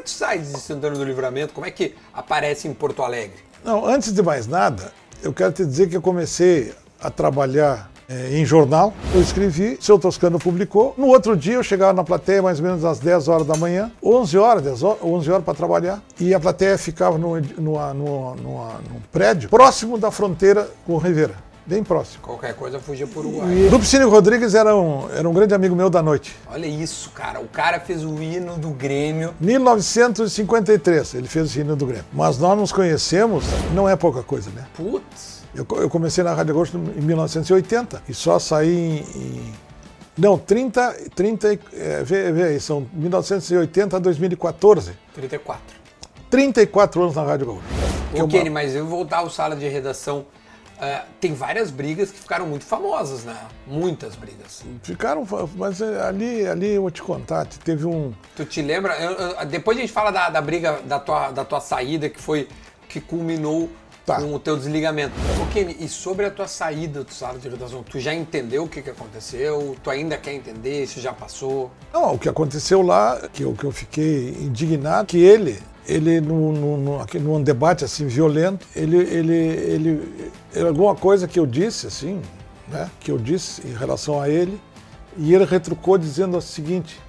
tu sai de Santana do Livramento? Como é que aparece em Porto Alegre? Não, antes de mais nada, eu quero te dizer que eu comecei a trabalhar é, em jornal. Eu escrevi, seu Toscano publicou. No outro dia eu chegava na plateia mais ou menos às 10 horas da manhã, 11 horas, 10 horas 11 horas para trabalhar. E a plateia ficava numa, num prédio próximo da fronteira com o Rivera. Bem próximo. Qualquer coisa fugia por Uruguai. E Lupicínio Rodrigues era um, era um grande amigo meu da noite. Olha isso, cara. O cara fez o hino do Grêmio. 1953 ele fez o hino do Grêmio. Mas nós nos conhecemos, não é pouca coisa, né? Putz. Eu, eu comecei na Rádio Agosto em 1980 e só saí em. em não, 30, 30 é, vê, vê aí, são 1980 a 2014. 34. 34 anos na Rádio Gaúcho. Ô, Kenny, uma... mas eu vou voltar ao sala de redação. Uh, tem várias brigas que ficaram muito famosas, né? Muitas brigas. Ficaram, mas é, ali, ali eu vou te contar, teve um. Tu te lembra? Eu, eu, depois a gente fala da, da briga da tua, da tua saída, que foi que culminou tá. com o teu desligamento. Ok, e sobre a tua saída do sala de redação, tu já entendeu o que, que aconteceu? Tu ainda quer entender? Isso já passou? Não, o que aconteceu lá, que eu, que eu fiquei indignado, que ele, ele no, no, num debate assim violento, ele, ele, ele, ele, alguma coisa que eu disse assim, né, que eu disse em relação a ele, e ele retrucou dizendo o seguinte: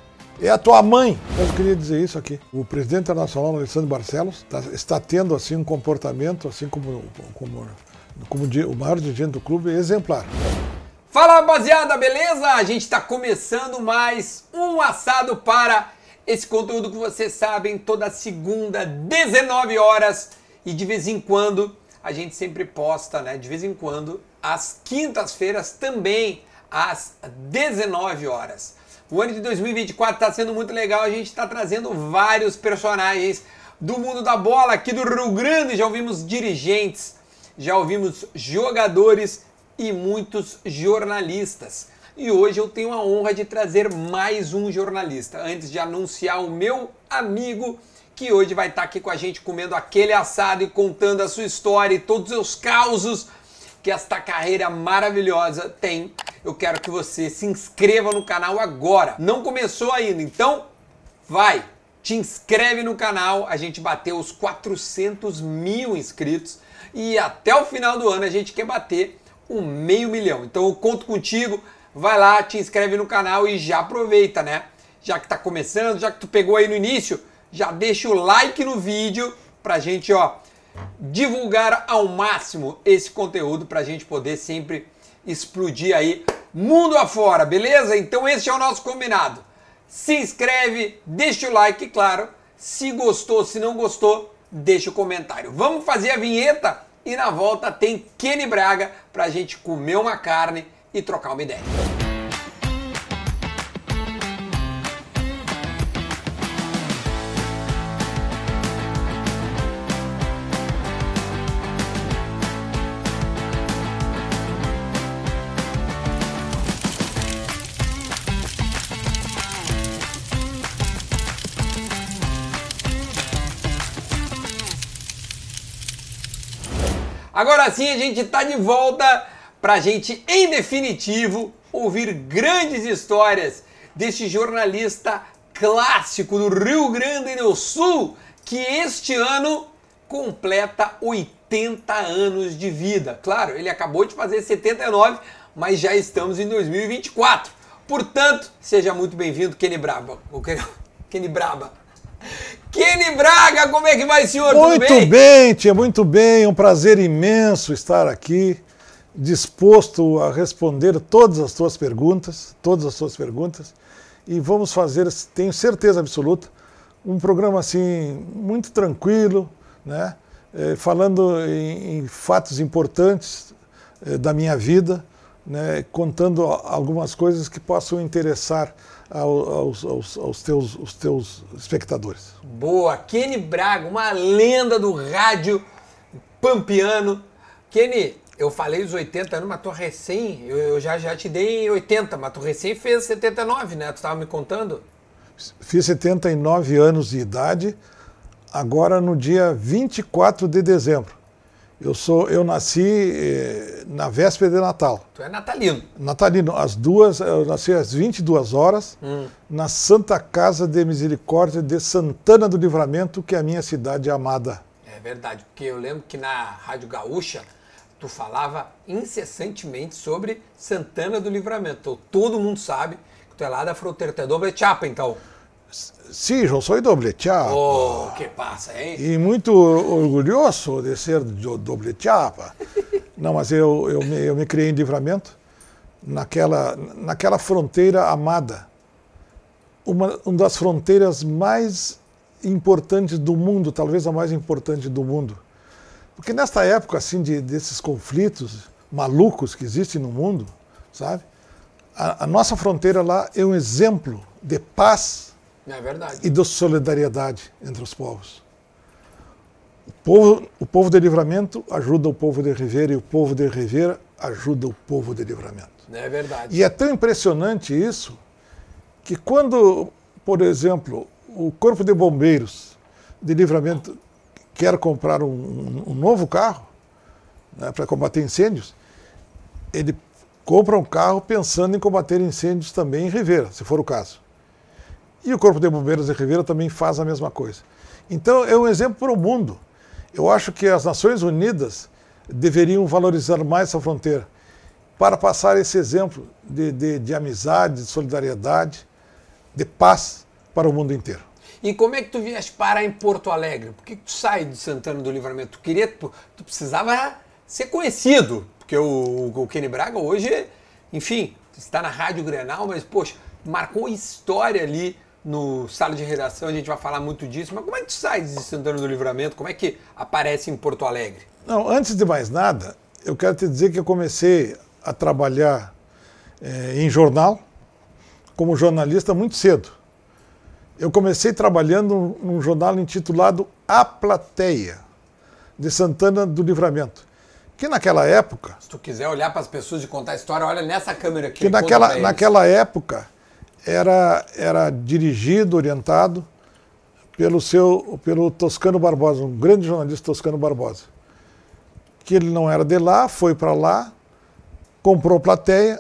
é a tua mãe. Eu queria dizer isso aqui. O presidente internacional, Alessandro Barcelos, tá, está tendo assim um comportamento, assim como, como, como o maior dirigente do clube, exemplar. Fala rapaziada, beleza? A gente está começando mais um assado para esse conteúdo que vocês sabem, toda segunda, 19 horas e de vez em quando a gente sempre posta, né? De vez em quando, às quintas-feiras também às 19 horas. O ano de 2024 está sendo muito legal, a gente está trazendo vários personagens do mundo da bola aqui do Rio Grande. Já ouvimos dirigentes, já ouvimos jogadores e muitos jornalistas. E hoje eu tenho a honra de trazer mais um jornalista. Antes de anunciar o meu amigo que hoje vai estar aqui com a gente comendo aquele assado e contando a sua história e todos os causos que esta carreira maravilhosa tem eu quero que você se inscreva no canal agora. Não começou ainda, então vai, te inscreve no canal. A gente bateu os 400 mil inscritos e até o final do ano a gente quer bater um meio milhão. Então eu conto contigo. Vai lá, te inscreve no canal e já aproveita, né? Já que tá começando, já que tu pegou aí no início, já deixa o like no vídeo pra gente, ó, divulgar ao máximo esse conteúdo pra gente poder sempre explodir aí mundo afora, beleza? Então esse é o nosso combinado. Se inscreve, deixa o like, claro. Se gostou, se não gostou, deixa o comentário. Vamos fazer a vinheta e na volta tem Kenny Braga pra gente comer uma carne e trocar uma ideia. Agora sim a gente está de volta para a gente, em definitivo, ouvir grandes histórias deste jornalista clássico do Rio Grande do Sul, que este ano completa 80 anos de vida. Claro, ele acabou de fazer 79, mas já estamos em 2024. Portanto, seja muito bem-vindo, Kenny Braba. Kenny Braba. Kenny Braga, como é que vai, senhor? Muito Tudo bem? bem, tia, muito bem. É um prazer imenso estar aqui, disposto a responder todas as tuas perguntas, todas as tuas perguntas. E vamos fazer, tenho certeza absoluta, um programa assim muito tranquilo, né? É, falando em, em, fatos importantes é, da minha vida, né? contando algumas coisas que possam interessar aos, aos, aos teus, os teus espectadores. Boa! Kenny Braga, uma lenda do rádio pampiano. Kenny, eu falei os 80 anos, mas tu recém, eu, eu, já, já te dei 80, mas tu recém fez 79, né? Tu estava me contando? Fiz 79 anos de idade, agora no dia 24 de dezembro. Eu sou, eu nasci eh, na véspera de Natal. Tu é natalino. Natalino, às duas, eu nasci às 22 horas Hum. na Santa Casa de Misericórdia de Santana do Livramento, que é a minha cidade amada. É verdade, porque eu lembro que na Rádio Gaúcha tu falava incessantemente sobre Santana do Livramento. Então, todo mundo sabe que tu é lá da fronteira, tu é doble chapa, então. Sim, eu sou doble chapa. Oh, que passa, hein? E muito orgulhoso de ser do- doble chapa. Não, mas eu, eu, me, eu me criei em Livramento, naquela, naquela fronteira amada. Uma, uma das fronteiras mais importantes do mundo, talvez a mais importante do mundo. Porque nesta época, assim, de, desses conflitos malucos que existem no mundo, sabe? A, a nossa fronteira lá é um exemplo de paz É e de solidariedade entre os povos. O povo, o povo de Livramento ajuda o povo de Ribeira e o povo de Ribeira ajuda o povo de Livramento. É verdade. E é tão impressionante isso que quando, por exemplo, o Corpo de Bombeiros de Livramento quer comprar um, um- novo carro né, para combater incêndios, ele compra um carro pensando em combater incêndios também em Ribeira, se for o caso. E o Corpo de Bombeiros de Ribeira também faz a mesma coisa. Então é um exemplo para o mundo. Eu acho que as Nações Unidas deveriam valorizar mais essa fronteira para passar esse exemplo de, de, de amizade, de solidariedade, de paz para o mundo inteiro. E como é que tu vieste parar em Porto Alegre? Por que, que tu sai de Santana do Livramento? Tu queria, tu, tu precisava ser conhecido, porque o, o Kenny Braga hoje, enfim, está na Rádio Grenal, mas poxa, marcou história ali no sala de redação, a gente vai falar muito disso, mas como é que tu sai de Santana do Livramento? Como é que aparece em Porto Alegre? Não, antes de mais nada, eu quero te dizer que eu comecei a trabalhar eh, em jornal como jornalista muito cedo. Eu comecei trabalhando num jornal intitulado A Plateia, de Santana do Livramento, que naquela época, Se tu quiser olhar para as pessoas e contar a história, olha nessa câmera aqui. que naquela, naquela época era, era dirigido, orientado pelo seu pelo Toscano Barbosa, um grande jornalista Toscano Barbosa. Que ele não era de lá, foi para lá, comprou plateia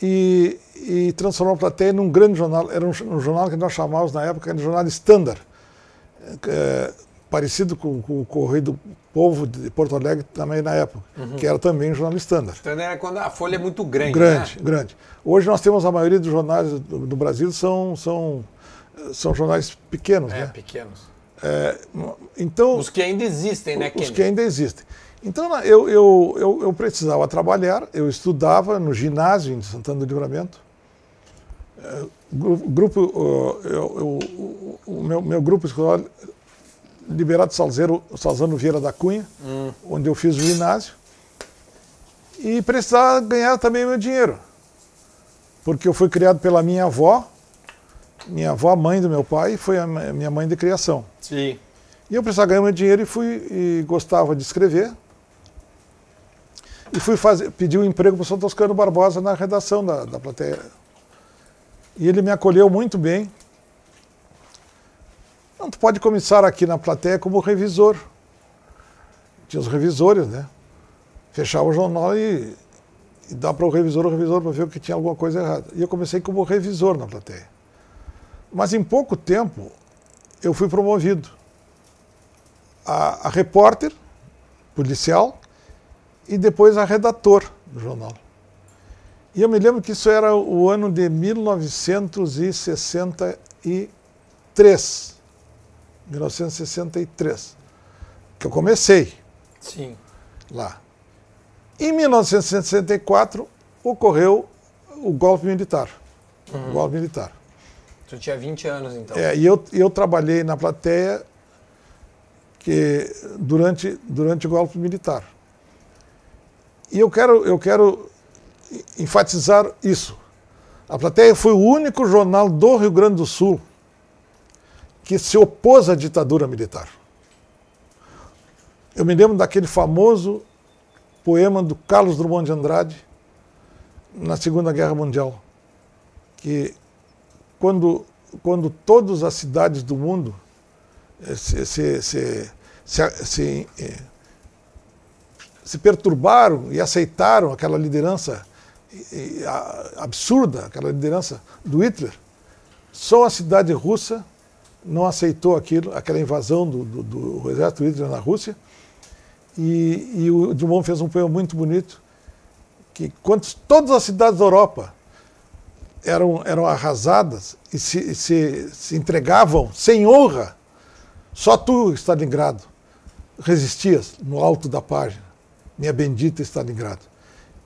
e, e transformou a plateia num grande jornal. Era um, um jornal que nós chamávamos na época de jornal standard, é, parecido com, com o Correio do Povo de Porto Alegre também na época, que era também um jornal standard. Então era quando a folha é muito grande. Grande, né? grande. Hoje nós temos a maioria dos jornais do, do Brasil são, são, são jornais pequenos, É, né? pequenos. É, então, Os que ainda existem, né, os que ainda existem. Então eu, eu, eu, eu precisava trabalhar, eu estudava no ginásio em Santana do Livramento. Gru- grupo, eu- eu- o- meu, meu grupo escolar, Liberato Salzeiro, Salzano Vieira da Cunha, Hum. onde eu fiz o ginásio. E precisava ganhar também meu dinheiro. Porque eu fui criado pela minha avó, minha avó, mãe do meu pai, foi a minha mãe de criação. Sim. E eu precisava ganhar meu dinheiro e fui e gostava de escrever. E fui fazer, pedir um emprego para o São Toscano Barbosa na redação da, da plateia. E ele me acolheu muito bem. Não, tu pode começar aqui na plateia como revisor. Tinha os revisores, né? Fechava o jornal e, e dá para o revisor, o revisor para ver que tinha alguma coisa errada. E eu comecei como revisor na plateia. Mas em pouco tempo eu fui promovido a, a repórter policial e depois a redator do jornal. E eu me lembro que isso era o ano de 1963. 1963. Que eu comecei Sim. lá. Em 1964 ocorreu o golpe militar. O golpe militar. Tu tinha 20 anos, então. É, e eu, eu trabalhei na plateia que, durante, durante o golpe militar. E eu quero, eu quero enfatizar isso. A plateia foi o único jornal do Rio Grande do Sul que se opôs à ditadura militar. Eu me lembro daquele famoso poema do Carlos Drummond de Andrade na Segunda Guerra Mundial, que quando, quando todas as cidades do mundo eh, se, se, se, se, eh, se perturbaram e aceitaram aquela liderança absurda, aquela liderança do Hitler. Só a cidade russa não aceitou aquilo, aquela invasão do, do, do exército Hitler na Rússia. E, e, o Dumont fez um poema muito bonito, que quando todas as cidades da Europa eram, eram arrasadas e se, se, se entregavam sem honra, só tu, Stalingrado, resistias no alto da página, minha bendita Stalingrado.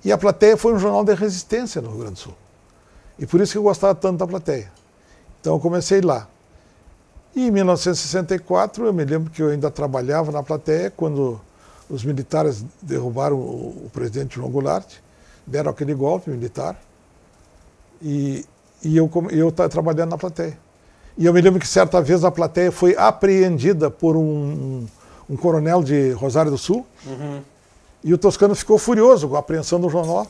E a plateia foi um jornal de resistência no Rio Grande do Sul. E por isso que eu gostava tanto da plateia. Então eu comecei lá. E em 1964 eu me lembro que eu ainda trabalhava na plateia quando os militares derrubaram o, o presidente João Goulart, deram aquele golpe militar. E, e eu estava trabalhando na plateia. E eu me lembro que certa vez a plateia foi apreendida por um, um, coronel de Rosário do Sul. Uhum. E o Toscano ficou furioso com a apreensão do jornal.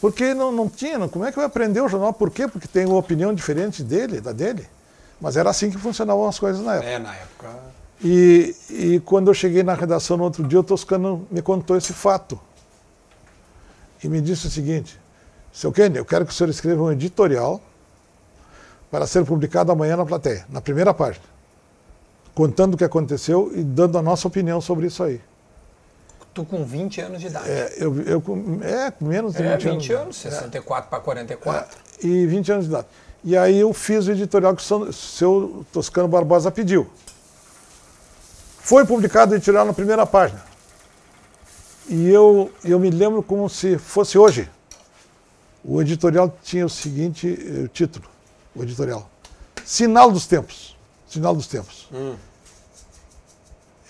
Porque não, não tinha, não, como é que vai aprender o jornal? Por quê? Porque tem uma opinião diferente dele, da dele. Mas era assim que funcionavam as coisas na época. É, na época. E, e quando eu cheguei na redação no outro dia, o Toscano me contou esse fato. E me disse o seguinte: seu Kenny, eu quero que o senhor escreva um editorial para ser publicado amanhã na plateia, na primeira página, contando o que aconteceu e dando a nossa opinião sobre isso aí. Tu com 20 anos de idade. É, eu, eu é menos de é, 20, 20 anos. 64 é. para 44. É, e 20 anos de idade. E aí eu fiz o editorial que o seu Toscano Barbosa pediu. Foi publicado o editorial na primeira página. E eu, eu me lembro como se fosse hoje. O editorial tinha o seguinte o título, o editorial. Sinal dos tempos. Sinal dos tempos. Hum.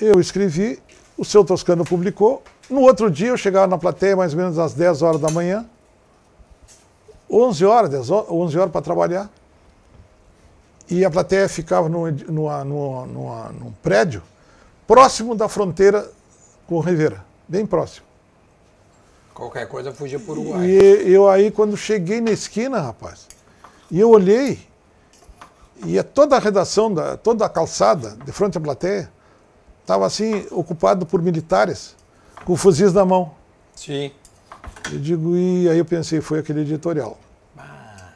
Eu escrevi o seu Toscano publicou. No outro dia eu chegava na plateia mais ou menos às 10 horas da manhã. 11 horas, 10 horas 11 horas para trabalhar. E a plateia ficava num, numa, numa, numa, num prédio próximo da fronteira com Rivera, bem próximo. Qualquer coisa fugia por Uruguai. E eu aí, quando cheguei na esquina, rapaz, e eu olhei, e toda a redação, da, toda a calçada, de frente à plateia, estava assim, ocupado por militares, com fuzis na mão. Sim. Eu digo, e aí eu pensei, foi aquele editorial. Ah.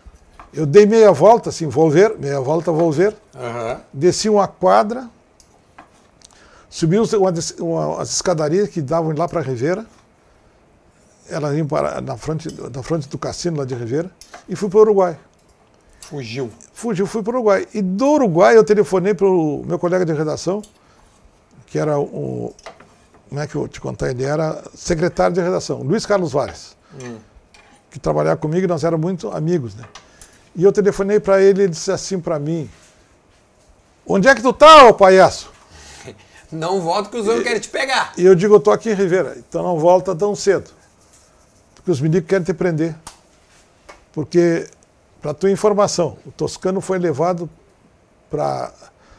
Eu dei meia volta, assim, vou ver, meia volta, vou ver. Uhum. Desci uma quadra, subi uma, uma, as escadarias que davam lá para Rivera. Elas iam para, na, frente, na frente do cassino lá de Rivera. E fui para o Uruguai. Fugiu. Fugiu, fui para o Uruguai. E do Uruguai eu telefonei para o meu colega de redação, que era o. Como é que eu te contar? Ele era secretário de redação, Luiz Carlos Vares, hum. que trabalhava comigo e nós éramos muito amigos. Né? E eu telefonei para ele e ele disse assim para mim: Onde é que tu tá, ô palhaço? Não volta que os homens querem te pegar. E eu digo: Eu tô aqui em Ribeira, então não volta tão cedo. Porque os meninos querem te prender. Porque, para tua informação, o Toscano foi levado para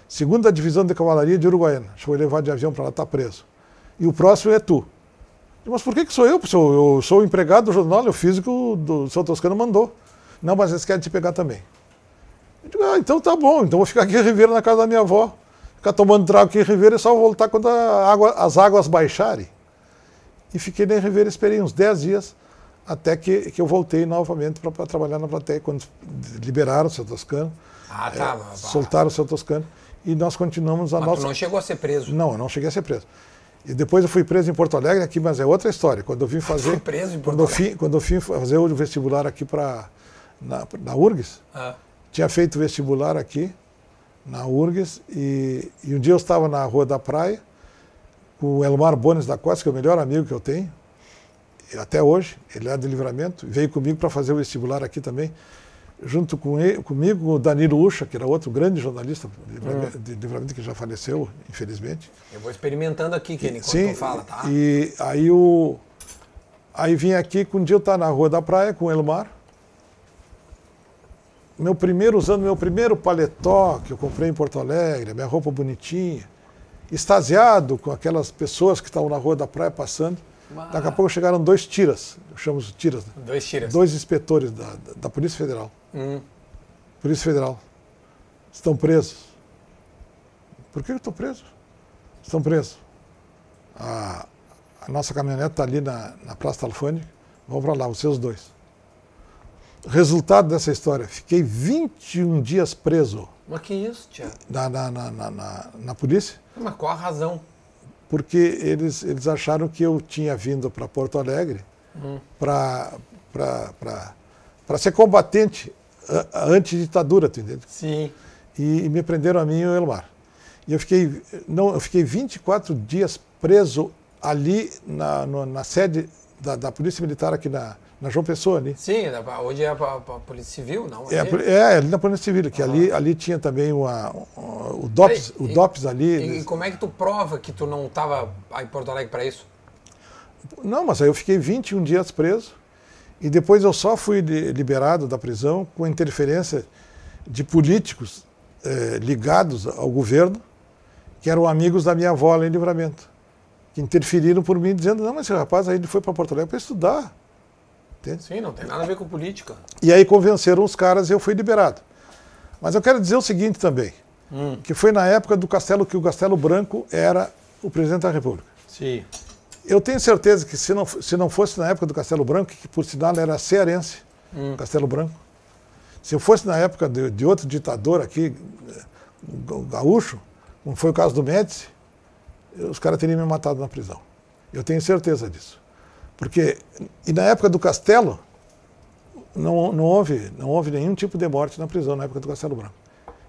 segunda divisão de cavalaria de Uruguaiana. Foi levado de avião para lá, está preso. E o próximo é tu. Mas por que, que sou eu? Eu sou o empregado do jornal, eu fiz o que o do seu Toscano mandou. Não, mas eles querem te pegar também. Eu digo, ah, então tá bom, então vou ficar aqui em Ribeira na casa da minha avó. Ficar tomando trago aqui em Ribeira e só voltar quando água, as águas baixarem. E fiquei em Ribeira, esperei uns 10 dias até que, que eu voltei novamente para trabalhar na plateia, quando liberaram o seu Toscano. Ah, tá. É, soltaram o seu Toscano e nós continuamos a mas nossa. Tu não chegou a ser preso? Não, eu não cheguei a ser preso. E depois eu fui preso em Porto Alegre aqui, mas é outra história. Quando eu vim fazer. Fui preso em Porto quando Alegre. Eu fui, quando eu vim fazer o vestibular aqui para na, na URGS, ah. tinha feito vestibular aqui na URGS e, e, um dia eu estava na Rua da Praia com o Elmar Bones da Costa, que é o melhor amigo que eu tenho, até hoje, ele é de livramento, veio comigo para fazer o vestibular aqui também junto com ele, comigo, o Danilo Ucha, que era outro grande jornalista de livramento, que já faleceu, infelizmente. Eu vou experimentando aqui, Kenny, enquanto Sim, fala, tá? E aí o. Aí vim aqui, um dia eu estava na Rua da Praia com o Elmar. Meu primeiro, usando meu primeiro paletó que eu comprei em Porto Alegre, minha roupa bonitinha, extasiado com aquelas pessoas que estavam na Rua da Praia passando. Daqui a pouco chegaram dois tiras, chamamos tiras. Né? Dois tiras. Dois inspetores da, da, Polícia Federal. Hum. Polícia Federal. Estão presos. Por que eu estou preso? Estão presos. A, a nossa caminhonete está ali na, na Praça Talfani, vamos para lá, vocês dois. Resultado dessa história, fiquei 21 dias preso Mas que isso, Tiago? na, na, na, na- na polícia, Mas qual a razão? Porque eles, eles acharam que eu tinha vindo para Porto Alegre Hum. para ser combatente antiditadura, tu entende? Sim. E, e me prenderam a mim e o Elmar. E eu fiquei, não, eu fiquei 24 dias preso ali na, no- na sede da, da Polícia Militar aqui na, na João Pessoa ali. Sim, hoje é a, Polícia Civil, não? É, a é, ali na Polícia Civil, que ali, ali tinha também uma, um- o DOPS, Peraí, o e- DOPS ali. E, e como é que tu prova que tu não estava em Porto Alegre para isso? Não, mas aí eu fiquei 21 dias preso e depois eu só fui li- liberado da prisão com interferência de políticos eh, ligados ao governo, que eram amigos da minha avó lá em Livramento, que interferiram por mim dizendo, não, mas esse rapaz aí ele foi para Porto Alegre para estudar. Entende? Sim, não tem nada a ver com política. E aí convenceram os caras e eu fui liberado. Mas eu quero dizer o seguinte também, Hum. que foi na época do Castelo que o Castelo Branco era o presidente da República. Sim. Eu tenho certeza que se não, se não fosse na época do Castelo Branco, que por sinal era cearense, Hum. Castelo Branco, se eu fosse na época de, de outro ditador aqui, eh, ga- gaúcho, como foi o caso do Médici, os caras teriam me matado na prisão. Eu tenho certeza disso. Porque, e na época do Castelo, não, não, houve, não houve nenhum tipo de morte na prisão na época do Castelo Branco.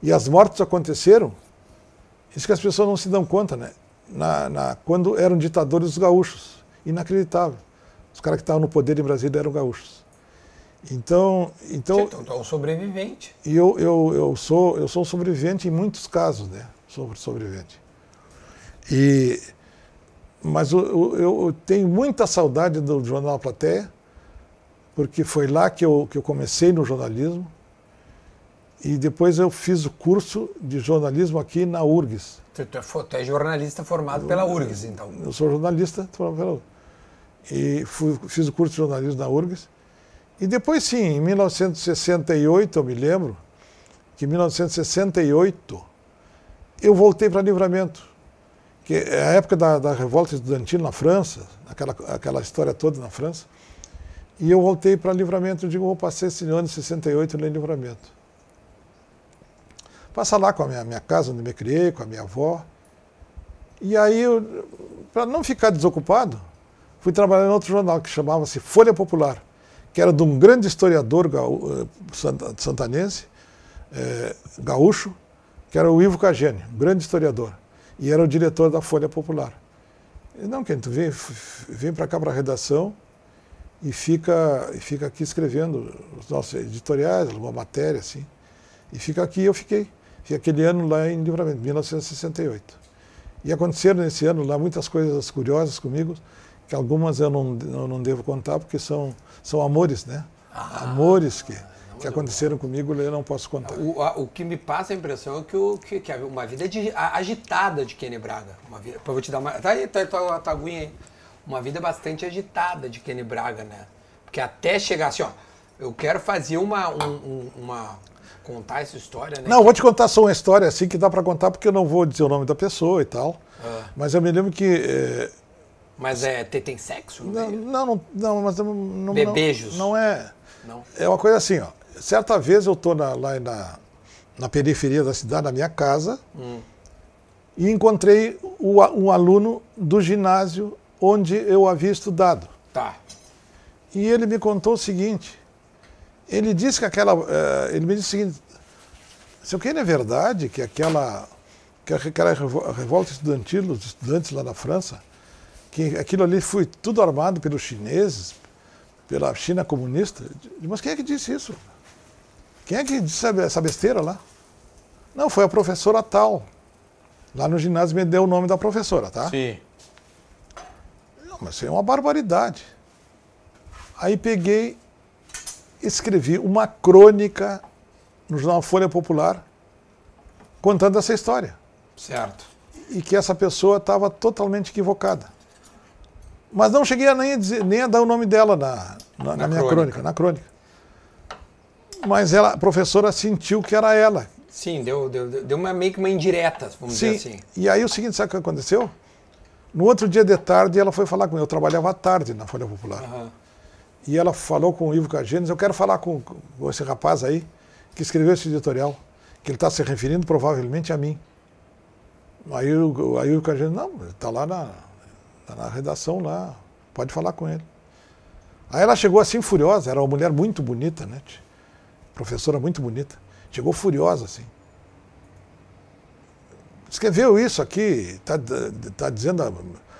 E as mortes aconteceram, isso que as pessoas não se dão conta, né? Na, na- quando eram ditadores os gaúchos. Inacreditável. Os caras que estavam no poder em Brasília eram gaúchos. Então, então Então, tu é um sobrevivente. e eu, eu, eu, sou, eu sou sobrevivente em muitos casos, né? Sou sobrevivente. E, mas eu, eu, eu tenho muita saudade do Jornal Plateia, porque foi lá que eu, que eu comecei no jornalismo. E depois eu fiz o curso de jornalismo aqui na URGS. Tu, é, é jornalista formado pela URGS, então. Eu sou jornalista, tô falando. e fui, fiz o curso de jornalismo na URGS. E depois, sim, em 1968, eu me lembro, que em 1968, eu voltei para Livramento. Que é a época da, da revolta estudantil na França, aquela, aquela história toda na França. E eu voltei para Livramento. Eu digo, vou passar esse ano de 68 lá em Livramento. Passar lá com a minha, minha casa, onde me criei, com a minha avó. E aí, para não ficar desocupado, fui trabalhar em outro jornal que chamava-se Folha Popular, que era de um grande historiador gaú- eh, santa- santanense, eh, gaúcho, que era o Ivo Cagene, um grande historiador, e era o diretor da Folha Popular. Ele, não, Ken, tu vem, vem para cá para a redação e fica, e fica aqui escrevendo os nossos editoriais, alguma matéria, assim. E fica aqui, eu fiquei. Fiquei aquele ano lá em Livramento, 1968. E aconteceram nesse ano lá muitas coisas curiosas comigo, que algumas eu não, eu não devo contar, porque são, são amores, né? amores que, que aconteceram comigo, eu não posso contar. O, a- o que me passa a impressão é que, o, que, que é uma vida de- a- agitada de Kenny Braga. Uma vida, eu vou te dar uma. Tá aí, tá, tá, tá a aguinha aí. Uma vida bastante agitada de Kenny Braga, né? Porque até chegar assim, ó, eu quero fazer uma. um- um- uma contar essa história, né? Não, vou te contar só uma história assim que dá para contar, porque eu não vou dizer o nome da pessoa e tal. Ah. Mas eu me lembro que. eh, Mas é, tem, tem sexo? não, não, não, não, mas não, não, Bebejos. não é. Não. É uma coisa assim, ó. Certa vez eu estou lá na, na periferia da cidade, na minha casa, Hum. e encontrei o um aluno do ginásio onde eu havia estudado. Tá. E ele me contou o seguinte: ele disse que aquela. eh, ele me disse o seguinte: se o que é verdade que aquela, que aquela revo- revolta estudantil dos estudantes lá na França, que aquilo ali foi tudo armado pelos chineses, pela China comunista. Mas quem é que disse isso? Quem é que disse essa- besteira lá? Não, foi a professora tal. Lá no ginásio me deu o nome da professora, tá? Sim. Não, mas isso é uma barbaridade. Aí peguei, escrevi uma crônica no jornal Folha Popular contando essa história. Certo. E que essa pessoa estava totalmente equivocada. Mas não cheguei a nem a, dizer- nem a dar o nome dela na, na, Na na minha crônica. crônica, na crônica. Mas ela, a professora sentiu que era ela. Sim, deu, deu, deu uma, meio que uma indireta, vamos Sim. dizer assim. E aí o seguinte, sabe o que aconteceu? No outro dia de tarde, ela foi falar comigo. Eu trabalhava à tarde na Folha Popular. Aham. E ela falou com o Ivo Cagenes, eu quero falar com, com esse rapaz aí, que escreveu esse editorial, que ele está se referindo provavelmente a mim. Aí, o- aí o Cagenes, não, ele está lá na, tá na redação lá, pode falar com ele. Aí ela chegou assim furiosa, era uma mulher muito bonita, né? tia? Professora muito bonita. Chegou furiosa assim. Escreveu isso aqui, está tá dizendo,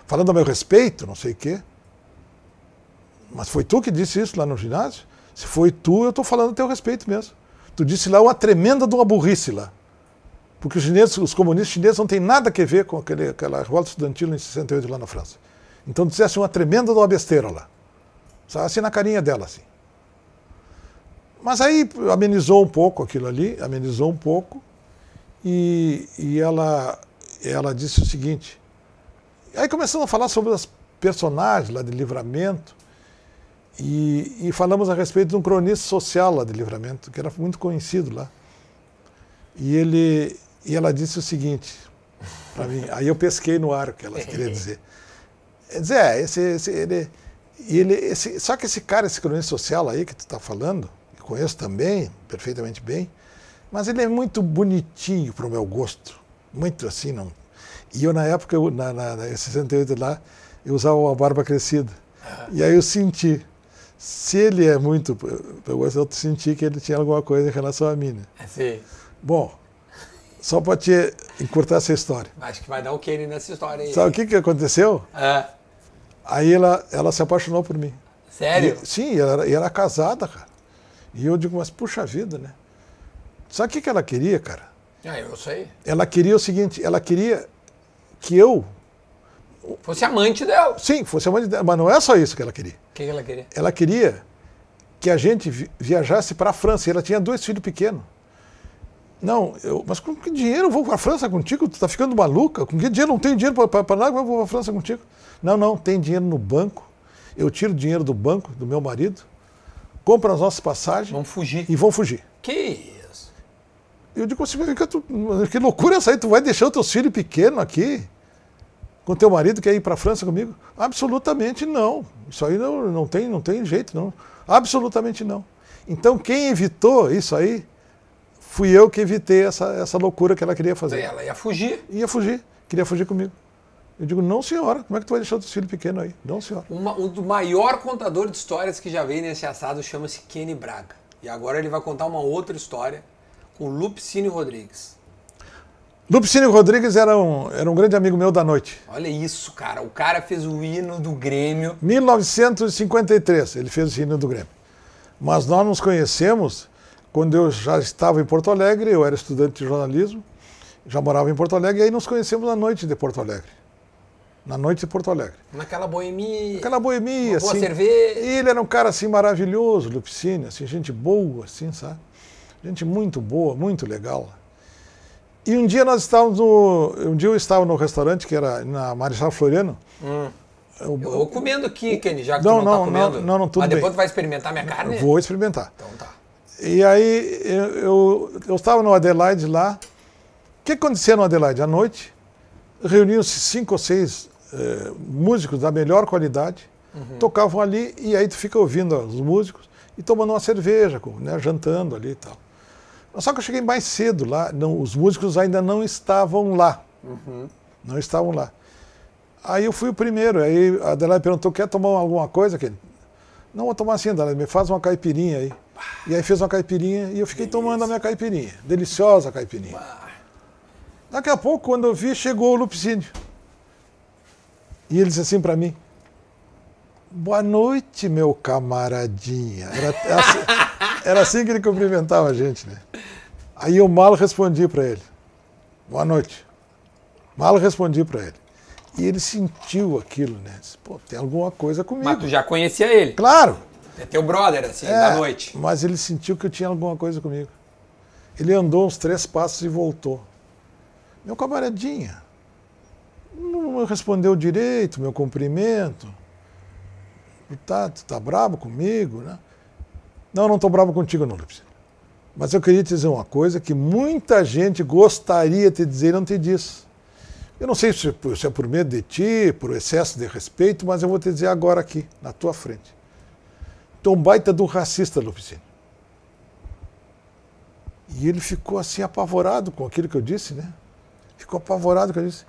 falando a meu respeito, não sei o quê. Mas foi tu que disse isso lá no ginásio? Se foi tu, eu estou falando a teu respeito mesmo. Tu disse lá uma tremenda de uma burrice lá. Porque os, chineses, os comunistas chineses não têm nada a ver com aquele, aquela revolta estudantil em 68 lá na França. Então dissesse uma tremenda de uma besteira lá. Assim na carinha dela, assim. Mas aí amenizou um pouco aquilo ali, amenizou um pouco, e, e ela, ela disse o seguinte. Aí começamos a falar sobre as personagens lá de livramento, e, e falamos a respeito de um cronista social lá de livramento, que era muito conhecido lá. E, ele, e ela disse o seguinte para mim, aí eu pesquei no ar o que ela queria dizer. Quer dizer, é, esse, esse, ele, ele, esse, só que esse cara, esse cronista social aí que tu está falando, conheço também, perfeitamente bem, mas ele é muito bonitinho para o meu gosto. Muito assim, não. E eu, na época, eu, na, na, em 68 lá, eu usava uma barba crescida. E aí eu senti. Se ele é muito. Eu eu senti que ele tinha alguma coisa em relação a mim. Né? Sim. Bom, só para te encurtar essa história. Acho que vai dar o Kenny nessa história aí. Sabe o que, que aconteceu? É. Aí ela, ela se apaixonou por mim. Sério? E, sim, e ela, era casada, cara. E eu digo, mas puxa vida, né? Sabe o que, ela queria, cara? Ah, eu sei. Ela queria o seguinte, ela queria que eu, Fosse amante dela. O sim, fosse a mãe dela, mas não é só isso que ela queria. que, que ela queria? Ela queria que a gente vi- viajasse para a França. E ela tinha dois filhos pequenos. Não, eu, mas com que dinheiro eu vou para a França contigo? Tu tá ficando maluca? Com que dinheiro? Não tenho dinheiro para nada, eu vou para a França contigo. Não, não, tem dinheiro no banco. Eu tiro o dinheiro do banco, do meu marido, compro as nossas passagens Vamos fugir. e vão fugir. Que isso? Eu digo assim, tu- que loucura essa aí, tu vai deixar os teus filhos pequenos aqui? Com teu marido quer ir para a França comigo? Absolutamente não. Isso aí não, não, tem, não tem jeito, não. Absolutamente não. Então quem evitou isso aí, fui eu que evitei essa, essa loucura que ela queria fazer. Ela ia fugir. Ia fugir, queria fugir comigo. Eu digo, não senhora, como é que tu vai deixar os teus filhos pequenos aí? Não senhora. Uma, um do maior contador de histórias que já veio nesse assado chama-se Kenny Braga. E agora ele vai contar uma outra história com Lupicínio Rodrigues. Lupicínio Rodrigues era um, era um grande amigo meu da noite. Olha isso, cara. O cara fez o hino do Grêmio. 1953, ele fez o hino do Grêmio. Mas nós nos conhecemos quando eu já estava em Porto Alegre, eu era estudante de jornalismo, já morava em Porto Alegre, e aí nos conhecemos na noite de Porto Alegre. Na noite de Porto Alegre. Naquela boemia. Aquela boemia, Uma boa assim. cerveja. E ele era um cara assim maravilhoso, Lupicínio, assim, gente boa, assim, sabe? Gente muito boa, muito legal. E um dia nós estávamos no. Um dia eu estava no restaurante que era na Marechal Floriano. Hum. Eu- Eu vou comendo aqui, Kenny, já que Não, tu não, não, tá comendo. não, não, não, tudo Mas depois bem. tu vai experimentar minha carne? Vou experimentar. Então tá. E aí eu, eu, eu estava no Adelaide lá. O que acontecia no Adelaide? À noite, reuniam-se cinco ou seis eh, músicos da melhor qualidade, tocavam ali e aí tu fica ouvindo os músicos e tomando uma cerveja, né, jantando ali e tal. Só que eu cheguei mais cedo lá, não, os músicos ainda não estavam lá. Não estavam lá. Aí eu fui o primeiro, aí a Adelaide perguntou, quer tomar alguma coisa? Kenny? Não, vou tomar assim, Adelaide, me faz uma caipirinha aí. E aí fez uma caipirinha e eu fiquei tomando a minha caipirinha. Deliciosa caipirinha. Daqui a pouco, quando eu vi, chegou o Lupicínio. E ele disse assim para mim, boa noite, meu camaradinha. Era assim, era assim que ele cumprimentava a gente, né? Aí eu mal respondi para ele, boa noite. Mal respondi para ele. E ele sentiu aquilo, né? Disse, Pô, tem alguma coisa comigo. Mas tu já conhecia ele. Claro, É teu brother, assim, é, da noite. Mas ele sentiu que eu tinha alguma coisa comigo. Ele andou uns três passos e voltou. Meu camaradinha, não respondeu direito meu cumprimento. Tá, tu tá bravo comigo, né? Não, não estou bravo contigo, não, Lupicínio. Mas eu queria te dizer uma coisa que muita gente gostaria de te dizer e não te disse. Eu não sei se é por medo de ti, por excesso de respeito, mas eu vou te dizer agora aqui, na tua frente. Tu é baita um racista, Lupicínio. E ele ficou assim apavorado com aquilo que eu disse, né? Ficou apavorado com o que eu disse.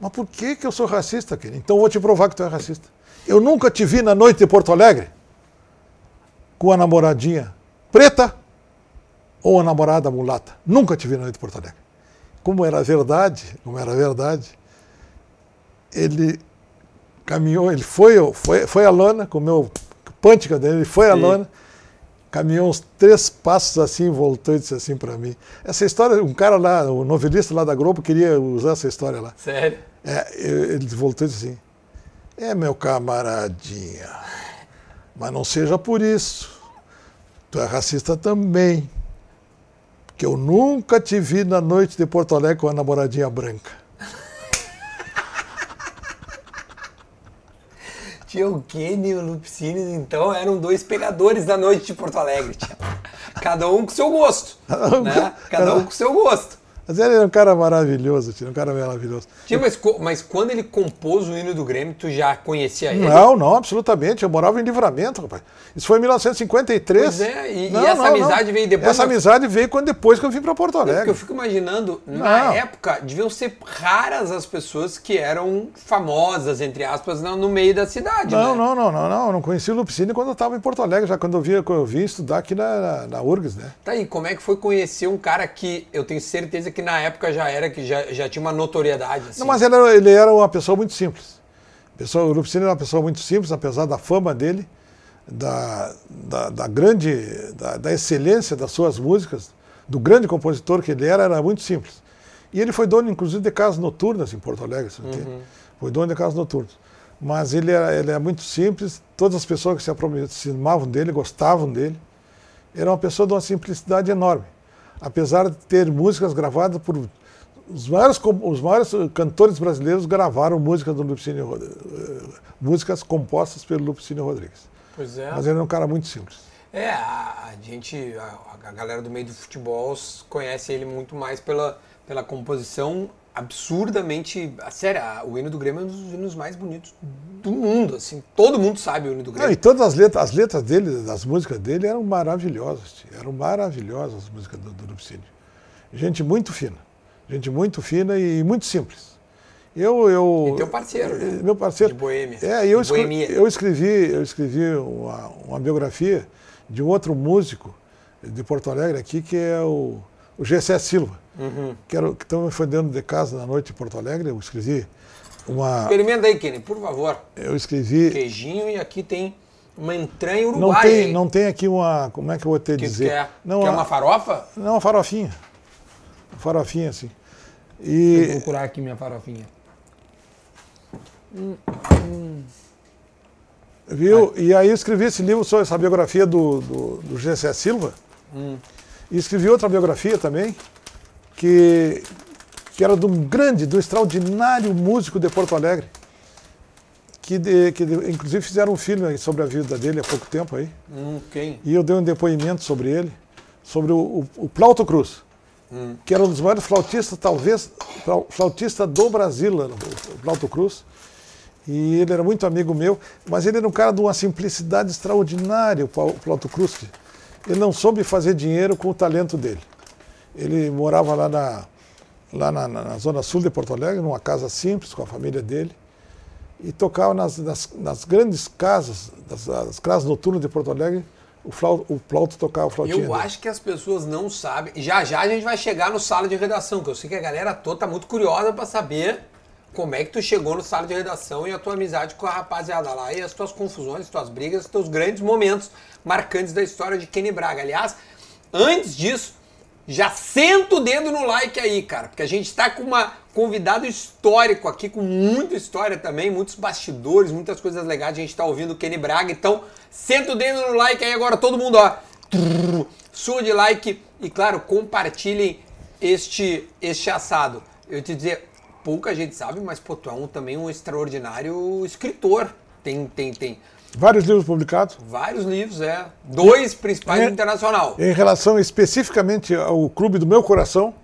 Mas por que, que eu sou racista, querido? Então eu vou te provar que tu é racista. Eu nunca te vi na noite de Porto Alegre com a namoradinha preta ou a namorada mulata. Nunca te vi na noite de Porto Alegre. Como era verdade, como era verdade, ele caminhou, ele foi, foi, foi a lona, comeu pântica dele, ele foi a lona, caminhou uns três passos assim, voltou e disse assim para mim. Essa história, um cara lá, o um novelista lá da Globo queria usar essa história lá. Sério? É, ele voltou e disse assim: É, meu camaradinha, mas não seja por isso. Tu é racista também. Que eu nunca te vi na noite de Porto Alegre com a namoradinha branca. Tinha o Kenny e o Lupicines, então eram dois pegadores da noite de Porto Alegre. Tia. Cada um com seu gosto. né? Cada um com seu gosto. Mas ele era um cara maravilhoso, tinha um cara maravilhoso. Tia, mas, mas, quando ele compôs o hino do Grêmio, tu já conhecia ele? Não, não, absolutamente. Eu morava em Livramento, rapaz. Isso foi em 1953. Pois é, e, não, e essa não, amizade não. veio depois. Essa amizade veio quando, depois que eu vim para Porto Alegre. eu fico imaginando, na época, deviam ser raras as pessoas que eram famosas, entre aspas, no, meio da cidade. Não, né? não, não, não, não. Eu não conheci o Lupicínio quando eu estava em Porto Alegre, já quando eu, via, eu vim estudar aqui na, na, na URGS, né? Tá aí, como é que foi conhecer um cara que eu tenho certeza que na época já era, que já, já tinha uma notoriedade. Assim. Não, mas ele era, ele era uma pessoa muito simples. Pessoa, o Lupicínio era uma pessoa muito simples, apesar da fama dele, da, da, da grande, da, da, excelência das suas músicas, do grande compositor que ele era, era muito simples. E ele foi dono, inclusive, de casas noturnas em Porto Alegre, uhum. foi dono de casas noturnas. Mas ele era, ele era muito simples, todas as pessoas que se aproximavam dele gostavam dele. Era uma pessoa de uma simplicidade enorme apesar de ter músicas gravadas por os maiores, os maiores cantores brasileiros gravaram músicas do Lupicínio, eh, músicas compostas pelo Lupicínio Rodrigues. Pois é. Mas ele é um cara muito simples. É, a, a gente, a, a, galera do meio do futebol conhece ele muito mais pela, pela composição absurdamente. Sério, o hino do Grêmio é um dos hinos mais bonitos do mundo, assim. Todo mundo sabe o hino do Grêmio. Não, e todas as letras, as letras dele, das músicas dele, eram maravilhosas. Eram maravilhosas as músicas do, do Lupicínio. Gente muito fina. Gente muito fina e muito simples. Eu, eu, e teu parceiro, né? Meu parceiro. De Boêmia. É, eu, escrevi, eu escrevi, eu escrevi uma, uma, biografia de um outro músico de Porto Alegre aqui, que é o, o Gessé Silva, uhum. que, era, que estão me fazendo de casa na noite em Porto Alegre. Eu escrevi uma. Experimenta aí, Kenny, por favor. Eu escrevi. Queijinho e aqui tem uma entranha uruguaia. Não tem, não tem aqui uma. Como é que eu vou te que dizer? Que é, não, que é uma farofa? Não, uma farofinha. Uma farofinha, assim. E... Vou procurar aqui minha farofinha. Hum, hum. Viu? Ai. E aí eu escrevi esse livro sobre essa biografia do, do, do GC Silva. Hum. E escrevi outra biografia também, que, que era de um grande, do um extraordinário músico de Porto Alegre. Que, de, que de, inclusive fizeram um filme sobre a vida dele há pouco tempo aí. Hum, quem? E eu dei um depoimento sobre ele, sobre o, o, o Plauto Cruz hum. que era um dos maiores flautistas, talvez, flautista do Brasil, o Flauto Cruz. E ele era muito amigo meu, mas ele era um cara de uma simplicidade extraordinária, o Flauto Cruz. Ele não soube fazer dinheiro com o talento dele. Ele morava lá na, lá na, na, zona sul de Porto Alegre, numa casa simples, com a família dele, e tocava nas, nas, nas grandes casas, das, casas noturnas de Porto Alegre, o flauto, o flauto tocar o flautinho. Eu acho que as pessoas não sabem. Já já a gente vai chegar no sala de redação, que eu sei que a galera toda tá muito curiosa para saber como é que tu chegou no sala de redação e a tua amizade com a rapaziada lá e as tuas confusões, as tuas brigas, os teus grandes momentos marcantes da história de Kenny Braga. Aliás, antes disso, já senta o dedo no like aí, cara, porque a gente está com uma convidado histórico aqui, com muita história também, muitos bastidores, muitas coisas legais. A gente está ouvindo o Kenny Braga, então senta o dedo no like aí agora, todo mundo, ó. Sua de like e, claro, compartilhem este, este assado. Eu te dizer, pouca gente sabe, mas pô, tu é um, também um extraordinário escritor. Tem, tem, tem Vários livros publicados? Vários livros, é. Dois principais do Internacional. Em relação especificamente ao clube do meu coração,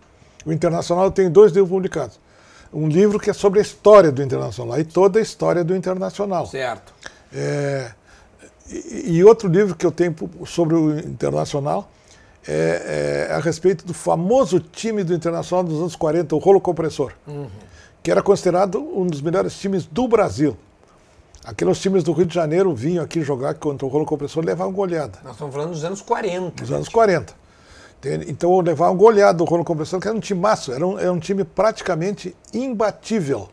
o Internacional tem dois livros publicados. um livro que é sobre a história do Internacional e toda a história do Internacional. Certo. É, e, e, outro livro que eu tenho sobre o Internacional é, é, a respeito do famoso time do Internacional dos anos 40, o Rolo Compressor, uhum. que era considerado um dos melhores times do Brasil. Aqueles times do Rio de Janeiro vinham aqui jogar contra o Rolo Compressor e levavam goleada. Nós estamos falando dos anos 40. Dos anos 40. Então levavam goleada do Rolo Compressor, que era um time massa, era um, era um time praticamente imbatível.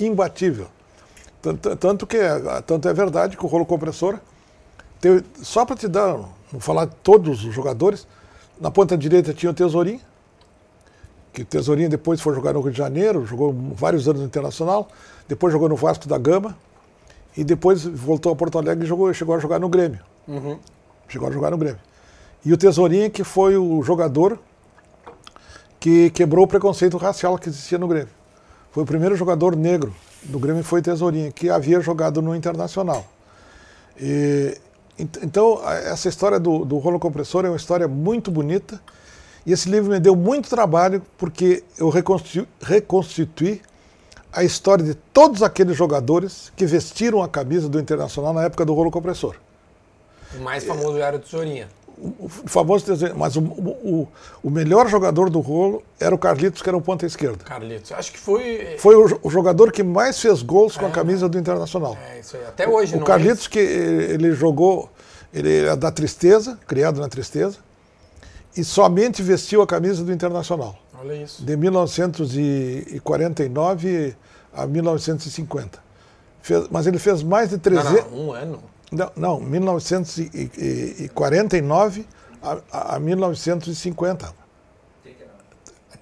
Imbatível. Tanto, tanto, que, tanto é verdade que o Rolo Compressor, teve, só para te dar, não falar de todos os jogadores, na ponta direita tinha o Tesourinho, que o Tesourinho depois foi jogar no Rio de Janeiro, jogou vários anos no Internacional, depois jogou no Vasco da Gama, e depois voltou a Porto Alegre e jogou, chegou a jogar no Grêmio. Uhum. Chegou a jogar no Grêmio. E o Tesourinho que foi o jogador que quebrou o preconceito racial que existia no Grêmio. Foi o primeiro jogador negro do Grêmio, foi Tesourinho, que havia jogado no Internacional. E, então, essa história do, do rolo compressor é uma história muito bonita. E esse livro me deu muito trabalho porque eu reconstituí, reconstituí a história de todos aqueles jogadores que vestiram a camisa do Internacional na época do rolo compressor. O mais famoso era o Tesourinha. O, famoso Tesourinha, mas o, o, o, melhor jogador do rolo era o Carlitos, que era o ponta esquerda. Carlitos, acho que foi. Foi o, o jogador que mais fez gols com a é. camisa do Internacional. É, isso aí. Até hoje, O, o Carlitos, é que ele jogou, ele era da tristeza, criado na tristeza, e somente vestiu a camisa do Internacional. Olha isso. De 1949 a 1950. Fez, mas ele fez mais de 300. Não, não, um ano. Não, não 1949 a, a 1950.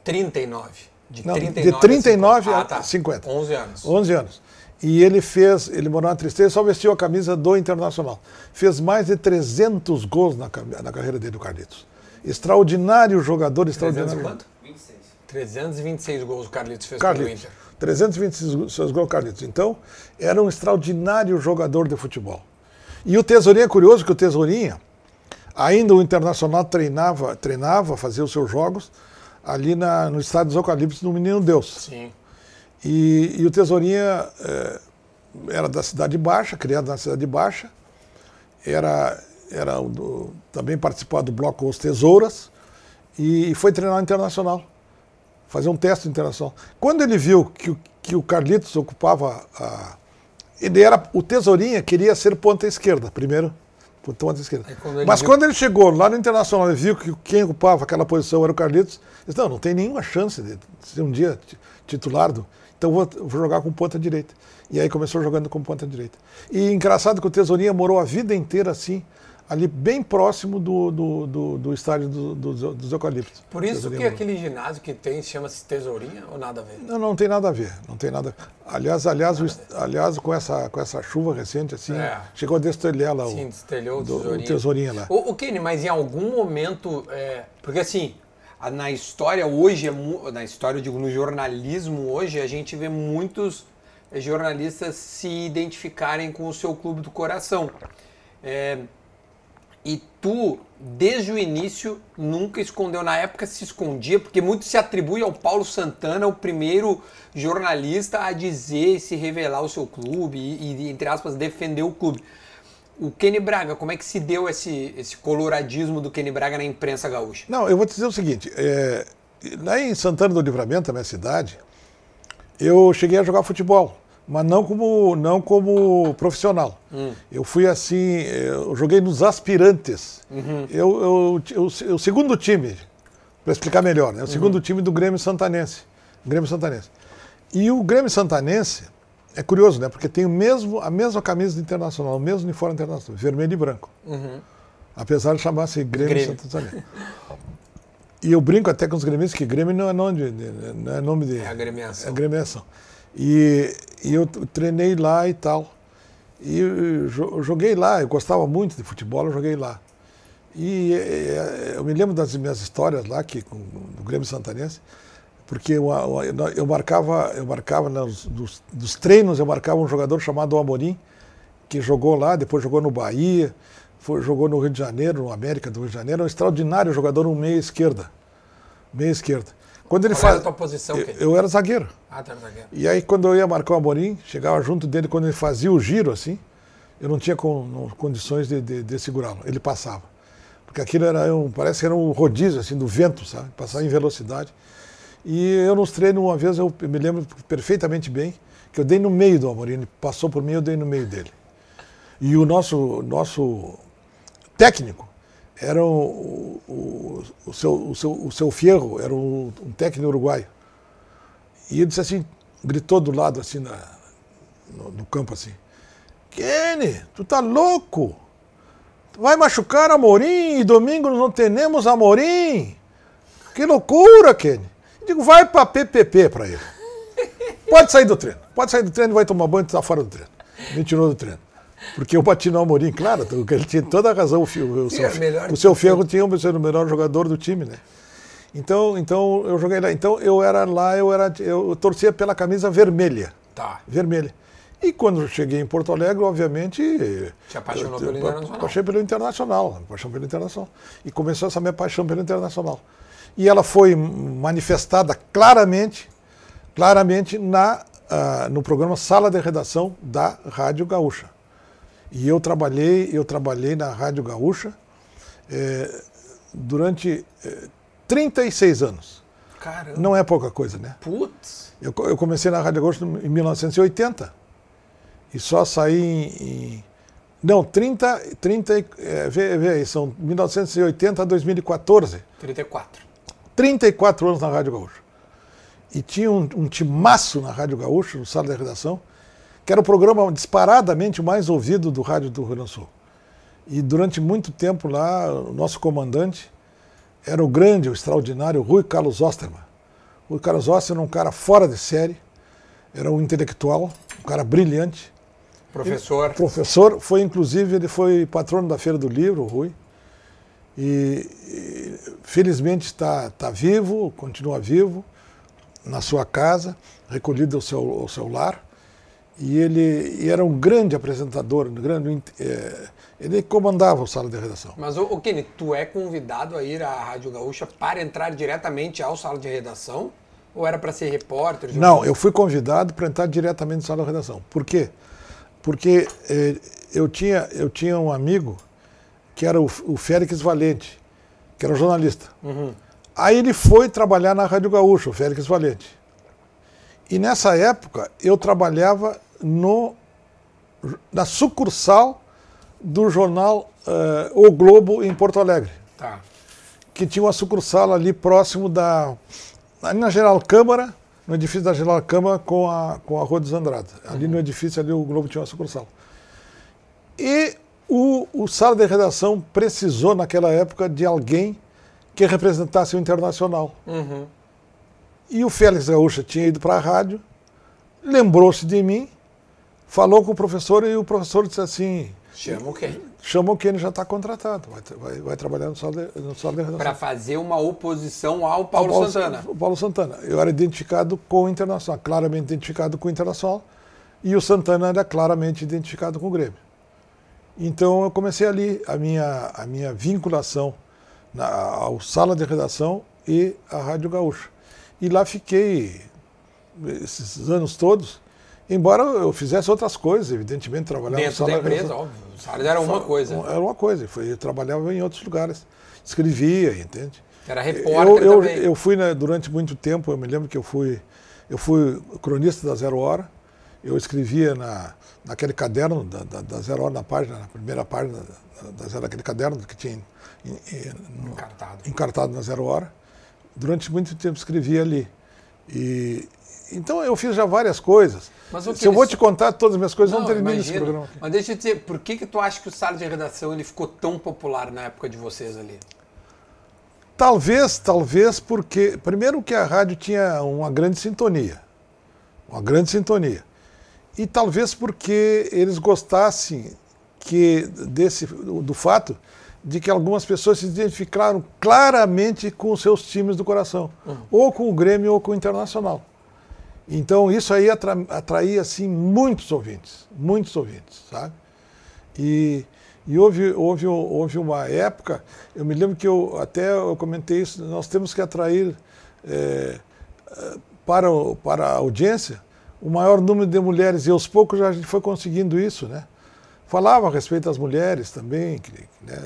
39. De não, 39, de 39 a, ah, tá. 50. 11 anos. 11 anos. E ele fez, ele morou na tristeza, só vestiu a camisa do Internacional. Fez mais de 300 gols na, na carreira dele, o Carlitos. Extraordinário jogador, extraordinário. 300 quanto? 26. 326 gols o Carlitos fez Carlitos. pelo Inter. 326 gols Carlitos. Então, era um extraordinário jogador de futebol. E o Tesourinha é curioso que o Tesourinha, ainda o Internacional treinava, treinava, fazia os seus jogos ali na, no estádio dos Eucaliptos no Menino Deus. Sim. E, e o Tesourinha é, era da Cidade Baixa, criado na Cidade Baixa, era, era do, também participou do bloco Os Tesouras e foi treinar Internacional fazer um teste internacional. Quando ele viu que, que o Carlitos ocupava a. Ele era. O Tesourinha queria ser ponta esquerda, primeiro. Ponta esquerda. Quando Mas viu... quando ele chegou lá no Internacional e viu que quem ocupava aquela posição era o Carlitos, ele disse, não, não tem nenhuma chance de ser um dia titular do. Então vou, vou jogar com ponta direita. E aí começou jogando com ponta direita. E engraçado que o Tesourinha morou a vida inteira assim, ali bem próximo do, do, do, do estádio do, do, dos eucaliptos. Por isso que aquele ginásio que tem chama-se Tesourinha ou nada a ver? Não, não tem nada a ver, não tem nada. Aliás, aliás, o, aliás com essa com essa chuva recente assim, é. chegou a destelhar lá Sim, destelhou o, tesourinha. o tesourinha lá. O, o Kenny, mas em algum momento, é, porque assim, na história hoje, é na história, eu digo, no jornalismo hoje, a gente vê muitos jornalistas se identificarem com o seu clube do coração. É, e tu, desde o início, nunca escondeu. Na época se escondia, porque muito se atribui ao Paulo Santana, o primeiro jornalista a dizer e se revelar o seu clube e, e, entre aspas, defender o clube. O Kenny Braga, como é que se deu esse, esse coloradismo do Kenny Braga na imprensa gaúcha? Não, eu vou te dizer o seguinte: é, lá em Santana do Livramento, a minha cidade, eu cheguei a jogar futebol mas não como, não como profissional. Hum. Eu fui assim, eu joguei nos aspirantes. Uhum. Eu, eu, eu, o segundo time, para explicar melhor, né? o segundo uhum. time do Grêmio Santanense. Grêmio Santanense. E o Grêmio Santanense é curioso, né? Porque tem o mesmo, a mesma camisa Internacional, o mesmo uniforme internacional, vermelho e branco. Uhum. Apesar de chamar-se Grêmio, Grêmio. Santanense. E eu brinco até com os gremistas que Grêmio não é nome de. Não é nome de é agremiação. É agremiação. E, e eu treinei lá e tal. E joguei lá, eu gostava muito de futebol, eu joguei lá. E eu me lembro das minhas histórias lá, que, com, no Grêmio Santanense, porque eu, eu marcava, eu marcava nos, treinos, eu marcava um jogador chamado Amorim, que jogou lá, depois jogou no Bahia, foi, jogou no Rio de Janeiro, no América do Rio de Janeiro, um extraordinário jogador, um meia esquerda. Meia esquerda. Quando ele Qual era faz, a tua posição, eu, eu era zagueiro. Ah, tá, zagueiro. E aí quando eu ia marcar o Amorim, chegava junto dele, quando ele fazia o giro assim, eu não tinha não- condições de, de- de segurá-lo. Ele passava. Porque aquilo era um, parece que era um rodízio assim do vento, sabe? Passar em velocidade. E eu nos treinos, uma vez, eu me lembro perfeitamente bem, que eu dei no meio do Amorim. Ele passou por mim, eu dei no meio dele. E o nosso, nosso técnico era o, o, o, seu, o, seu, o seu Fierro, era um, um técnico uruguaio. E ele disse assim, gritou do lado assim na, no, no campo assim, Kenny, tu tá louco? Tu vai machucar Amorim e domingo não temos Amorim? Que loucura, Kenny. Eu digo, vai pra PPP pra ele. Pode sair do treino. Pode sair do treino, vai tomar banho e tá fora do treino. Me tirou do treino. Porque eu bati no Amorim, claro, ele tinha toda a razão. O, o, seu, é o seu que- Ferro tinha o ser o melhor jogador do time, né? Então, então eu joguei lá. Então eu era lá, eu era, eu torcia pela camisa vermelha, Tá. vermelha. E quando eu cheguei em Porto Alegre, obviamente, Te apaixonou eu- pelo Internacional. Apaixonei pelo Internacional, paixão pelo Internacional. E começou essa minha paixão pelo Internacional. E ela foi manifestada claramente, claramente na, ah, no programa Sala de Redação da Rádio Gaúcha. E eu trabalhei, eu trabalhei na Rádio Gaúcha eh, durante eh, 36 anos. Caramba. Não é pouca coisa, né? Putz. Eu, eu comecei na Rádio Gaúcha em 1980 e só saí em. em- não, 30, 30 e- é, vê, vê aí, são 1980 a 2014. 34. 34 anos na Rádio Gaúcha. E tinha um, um timaço na Rádio Gaúcha, no Sala da Redação, que era o programa disparadamente mais ouvido do rádio do Rio Grande do Sul. E durante muito tempo lá, o nosso comandante era o grande, o extraordinário Rui Carlos Osterman. Rui Carlos Osterman era um cara fora de série, era um intelectual, um cara brilhante. Professor. Professor, foi inclusive, ele foi patrono da Feira do Livro, o Rui. E, e, felizmente está tá vivo, continua vivo, na sua casa, recolhido ao seu, ao seu lar. E ele e era um grande apresentador, um grande, eh, ele comandava o sala de redação. Mas, ô Kenny, tu é convidado a ir à Rádio Gaúcha para entrar diretamente ao sala de redação? Ou era para ser repórter? Não, eu fui convidado para entrar diretamente na sala de redação. Por quê? Porque eh, eu, tinha, eu tinha um amigo que era o, o Félix Valente, que era jornalista. Aí ele foi trabalhar na Rádio Gaúcha, o Félix Valente. E nessa época eu trabalhava no, na sucursal do jornal eh, O Globo em Porto Alegre Tá. que tinha uma sucursal ali próximo da. ali na General Câmara, no edifício da General Câmara com a, com a Rua dos Andrade. Ali no edifício ali o Globo tinha uma sucursal. E o, o sala de redação precisou, naquela época, de alguém que representasse o internacional. Uhum. E o Félix Gaúcha tinha ido para a rádio, lembrou-se de mim, falou com o professor e o professor disse assim: Chama o Kenny. chamou que ele já está contratado, vai, vai, vai trabalhar no sala de, no sala de redação. Para fazer uma oposição ao Paulo, Paulo Santana. O Paulo Santana. Eu era identificado com o Internacional, claramente identificado com o Internacional, e o Santana era claramente identificado com o Grêmio. Então eu comecei ali a minha, a minha vinculação na, ao sala de redação e à Rádio Gaúcha. E lá fiquei esses anos todos, embora eu fizesse outras coisas, evidentemente, trabalhar no Dentro sala da empresa, redação. óbvio. O salário era uma coisa. Era uma coisa, foi, eu trabalhava em outros lugares, escrevia, entende? Era Eu, repórter eu, também. eu fui né, durante muito tempo, eu me lembro que eu fui, eu fui cronista da Zero Hora, eu escrevia na, naquele caderno da, da, da Zero Hora, na página, na primeira página da, da Zero, aquele caderno que tinha em- em- no- Encartado. encartado na Zero Hora. Durante muito tempo escrevia ali. E, então eu fiz já várias coisas. Mas Se eu vou te contar todas as minhas coisas, não, Não, termino esse programa. aqui. Mas deixa eu te dizer, por que que tu acha que o sala de redação ele ficou tão popular na época de vocês ali? Talvez, talvez porque, primeiro que a rádio tinha uma grande sintonia, uma grande sintonia. E talvez porque eles gostassem que desse do fato de que algumas pessoas se identificaram claramente com os seus times do coração, ou com o Grêmio ou com o Internacional. Então isso aí atra, atraía assim muitos ouvintes, muitos ouvintes, sabe? E, e houve, houve, houve uma época, eu me lembro que eu até eu comentei isso, nós temos que atrair é, para, o, para a audiência o maior número de mulheres, e aos poucos a gente foi conseguindo isso, né? Falava a respeito das mulheres também, né,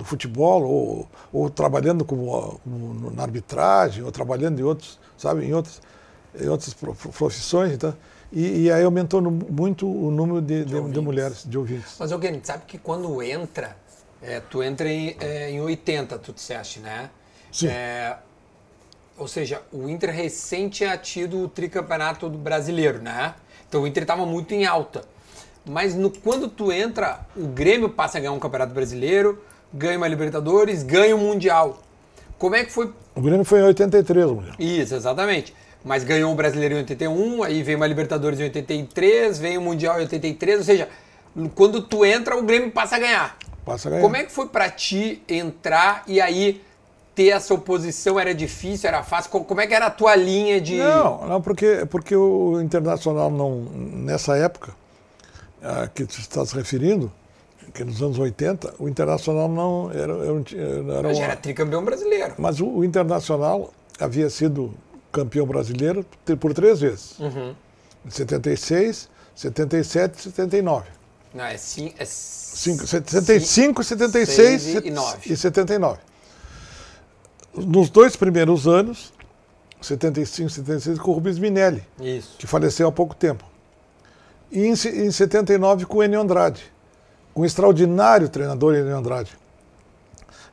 no, futebol, ou, ou trabalhando como, como, na arbitragem, ou trabalhando em outros, sabe, em outras, em outras profissões, então, e, e aí aumentou no, muito o número de, de, de, de, mulheres, de ouvintes. Mas alguém sabe que quando entra, é, tu entra em, é, em 80, tu disseste, né? Sim. É, ou seja, o Inter recém tinha tido o tricampeonato brasileiro, né? Então o Inter estava muito em alta. Mas no, quando tu entra, o Grêmio passa a ganhar um campeonato brasileiro, ganha uma Libertadores, ganha um Mundial. Como é que foi? O Grêmio foi em 83, mulher. Isso, exatamente. Mas ganhou o brasileiro em 81, aí veio uma Libertadores em 83, veio o Mundial em 83, ou seja, quando tu entra, o Grêmio passa a ganhar. Passa a ganhar. Como é que foi para ti entrar e aí ter essa oposição era difícil, era fácil? Como é que era a tua linha de. Não, não porque, porque o Internacional não, nessa época a que tu está se referindo, que nos anos 80, o Internacional não era. era, era Já era tricampeão brasileiro. Mas o, o, Internacional havia sido campeão brasileiro por três vezes. Uhum. Em 76, 77 e 79. Não, é, sim, é 5, 75, 76 e, e 79 nos dois primeiros anos, 75, 76, com o Rubens Minelli, Isso. que faleceu há pouco tempo. E em, em 79 com o Enio Andrade, um extraordinário treinador Enio Andrade,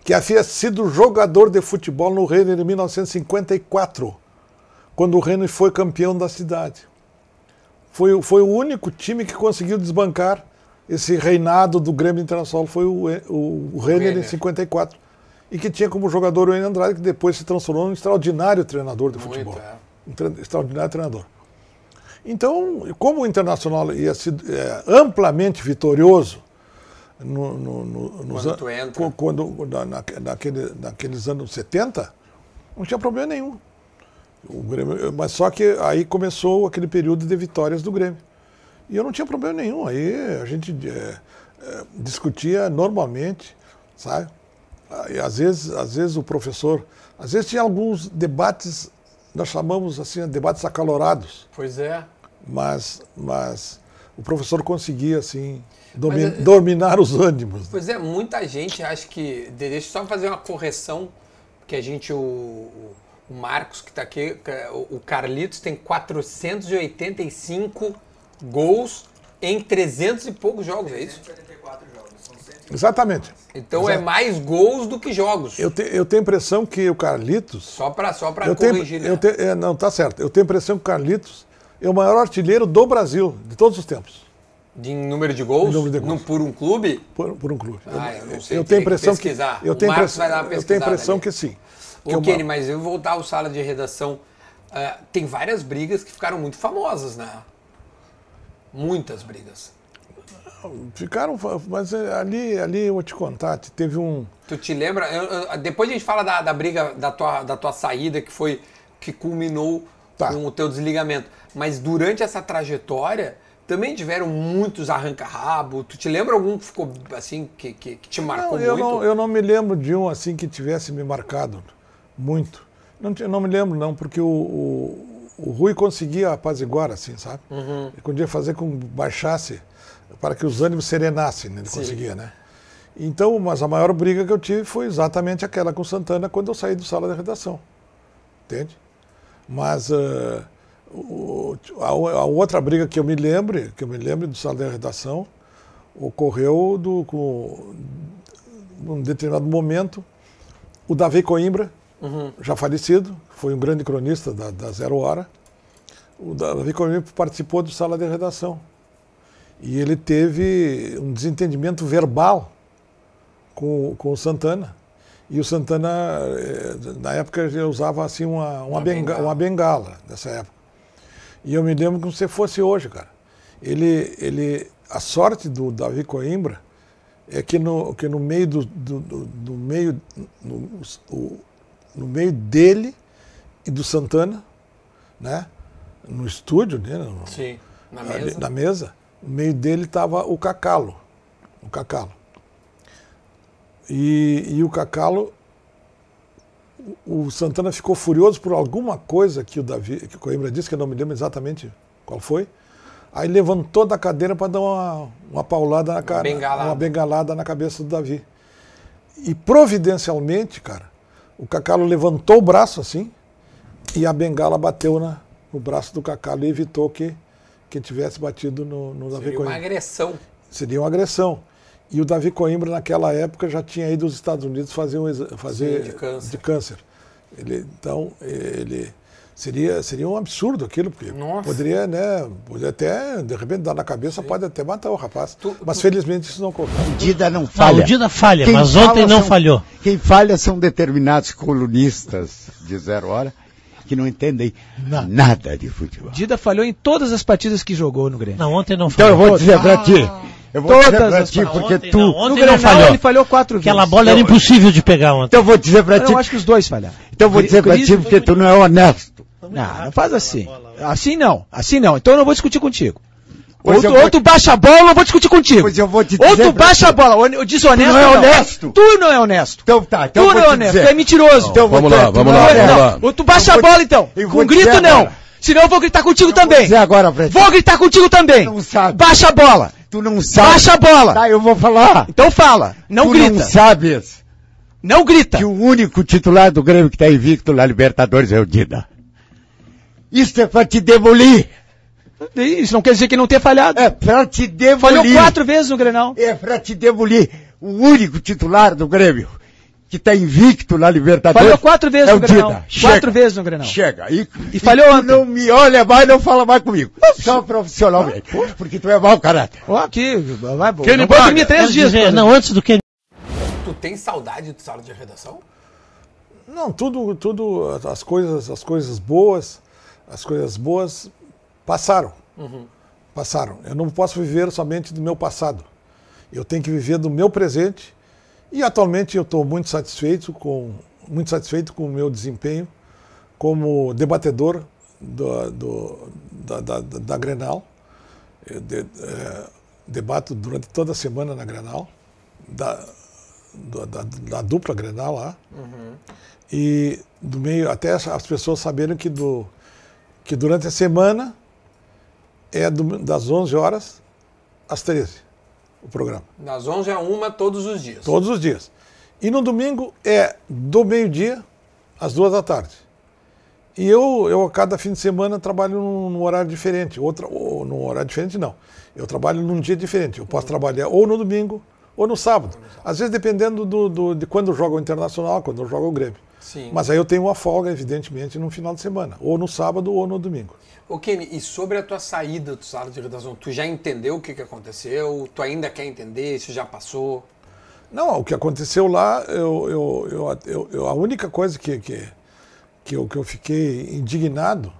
que havia sido jogador de futebol no Rennes em 1954, quando o Rennes foi campeão da cidade. Foi, foi o único time que conseguiu desbancar esse reinado do Grêmio Internacional, foi o, o, o Rennes em 54 e que tinha como jogador o Enio Andrade, que depois se transformou num extraordinário treinador de futebol. Muito, é. Um extraordinário treinador. Então, como o Internacional ia ser é, amplamente vitorioso no, no, no, quando, tu entra. quando na, naquele, naqueles anos 70, não tinha problema nenhum. Grêmio, mas só que aí começou aquele período de vitórias do Grêmio. E eu não tinha problema nenhum. Aí a gente é, é, discutia normalmente, sabe? E às vezes, às vezes o professor, às vezes tinha alguns debates, nós chamamos assim, debates acalorados. Pois é. Mas, mas o professor conseguia assim domin, mas, é, dominar os ânimos. Pois é, muita gente acha que deixa eu só fazer uma correção que a gente o, o Marcos que está aqui, o Carlitos tem 485 gols em 300 e poucos jogos, é isso? 384 jogos. Exatamente. Então é Exato. é mais gols do que jogos. Eu, te, eu tenho a impressão que o Carlitos. Só para só corrigir, tenho, né? Eu te, é, não, tá certo. Eu tenho a impressão que o Carlitos é o maior artilheiro do Brasil, de todos os tempos. De número de gols? número de gols. por um clube? Por, por um clube. Ah, eu não sei. Eu tenho a impressão que. que eu tenho impressão, eu tenho a impressão que sim. Ô, que Kenny, mas eu vou voltar ao sala de redação. Uh, tem várias brigas que ficaram muito famosas, né? Muitas brigas. Ficaram, mas é, ali, ali eu vou te contar, teve um. Tu te lembra? Eu, eu, depois a gente fala da, da briga da tua, da tua saída, que foi que culminou tá. com o teu desligamento. Mas durante essa trajetória também tiveram muitos arranca-rabo. Tu te lembra algum que ficou assim, que, que, que te marcou não, eu muito? Não, eu não me lembro de um assim que tivesse me marcado muito. Não, não me lembro, não, porque o, o, o Rui conseguia apaziguar, assim, sabe? Uhum. Ele podia fazer com que baixasse para que os ânimos serenassem, né? ele Sim. conseguia, né? Então, mas a maior briga que eu tive foi exatamente aquela com Santana quando eu saí do sala de redação, entende? Mas uh, o, a, a, outra briga que eu me lembro, que eu me lembro do sala de redação, ocorreu do, com, num determinado momento, o Davi Coimbra, uhum. já falecido, foi um grande cronista da, da Zero Hora, o Davi Coimbra participou do sala de redação. E ele teve um desentendimento verbal com, com o Santana. E o Santana, eh, na época, ele usava assim uma, uma, uma, benga, bengala. uma bengala, nessa época. E eu me lembro como se fosse hoje, cara. Ele, ele, a sorte do Davi Coimbra é que no, que no meio do, do, do, do meio no, o, no meio dele e do Santana, né, no estúdio, né, no, Sim, na mesa, ali, na mesa no meio dele estava o Cacalo. O Cacalo. E, e o Cacalo o Santana ficou furioso por alguma coisa que o Davi, que o Coimbra disse, que eu não me lembro exatamente qual foi. Aí levantou da cadeira para dar uma, uma paulada na cara, bengalada. uma bengalada na cabeça do Davi. E providencialmente, cara, o Cacalo levantou o braço assim e a bengala bateu na, no braço do Cacalo e evitou que, que tivesse batido no, no Davi Seria uma Coimbra. agressão. Seria uma agressão. E o Davi Coimbra, naquela época, já tinha ido aos Estados Unidos fazer, um, fazer Sim, de câncer. de câncer. Ele, então, ele seria, seria um absurdo aquilo, porque Nossa. poderia, né, poderia até, de repente, dar na cabeça, pode até matar o rapaz. Tu- Mas tu- felizmente isso não ocorreu. Dida não Não, falha. o Dida falha, Quem mas ontem não são- falhou. Quem falha são determinados colunistas de zero hora que não entendem Não. nada de futebol. Dida falhou em todas as partidas que jogou no Grêmio. Não, ontem não Então falhou. eu vou dizer pra ti. Eu vou Todas dizer pra as ti, pa- porque ontem tu. não, No ontem Grenal falhou. ele falhou quatro Aquela vezes. bola era impossível de pegar ontem. Então eu vou dizer pra ti. Eu acho que os dois falharam. Então eu vou dizer pra ti porque tu não é honesto. Não, não faz assim. Assim não, assim não. Então eu não vou discutir contigo. Ou tu, vou ou tu baixa a bola ou eu vou discutir contigo. Pois eu vou te ou dizer tu pra baixa a bola. O desonesto Tu não é honesto. Tu não é honesto. Então tá, então tu não vou é honesto. dizer. Tu é mentiroso. Então vou Vamos lá, tu vamos não lá, é vamos honesto. lá. Ou tu baixa a vou bola então. eu Com vou grito não. agora. Senão eu vou gritar contigo Eu vou também. dizer agora. Vou gritar contigo também. Tu não sabe. Baixa a bola. Tu não sabe. Baixa a bola. Tá, eu vou falar. Então fala. Não tu grita. não sabes Não grita. que o único titular do Grêmio que tá invicto na Libertadores é o Dida. Isso é pra te demolir. Isso não quer dizer que não tenha falhado. É pra te Falhou demolir. quatro vezes no Grenal. É pra te demolir. O único titular do Grêmio que tá invicto na Libertadores. Falhou quatro vezes é no o Grenal. Dida. Quatro Chega. vezes no Grenal. Chega. E, E falhou tu ontem. não me olha mais, não fala mais comigo. Só profissionalmente. Porque tu é mau caráter. Ó, aqui, vai. Kenny Não vou dormir três Quero dias. dizer, não, antes do que. Tu tem saudade do sala de redação? Não, tudo, tudo, as coisas, as coisas boas, as coisas boas passaram. Passaram. Eu não posso viver somente do meu passado. Eu tenho que viver do meu presente. E atualmente eu estou muito satisfeito com, muito satisfeito com o meu desempenho como debatedor do, do- da, da, da- da Grenal. Eu de- eh, debato durante toda a semana na Grenal, da, da, da dupla Grenal lá. E do meio, até as as pessoas saberem que, do, que durante a semana é do- das 11 horas às 13 o programa. Das 11 a 1 todos os dias. Todos os dias. E no domingo é do meio-dia às duas da tarde. E eu, eu a cada fim de semana trabalho num, num horário diferente. Outra, ou num horário diferente, não. Eu trabalho num dia diferente. Eu posso trabalhar ou no domingo ou no sábado. Às vezes dependendo do, do- de quando eu jogo o Internacional, quando eu jogo o Grêmio. Sim. Mas aí eu tenho uma folga, evidentemente, no final de semana. Ou no sábado ou no domingo. Ô Kenny, e sobre a tua saída do sala de redação, tu já entendeu o que, que aconteceu? Tu ainda quer entender? Isso já passou? Não, o que aconteceu lá, eu, eu, eu, eu- a única coisa que, que, que, eu, que eu fiquei indignado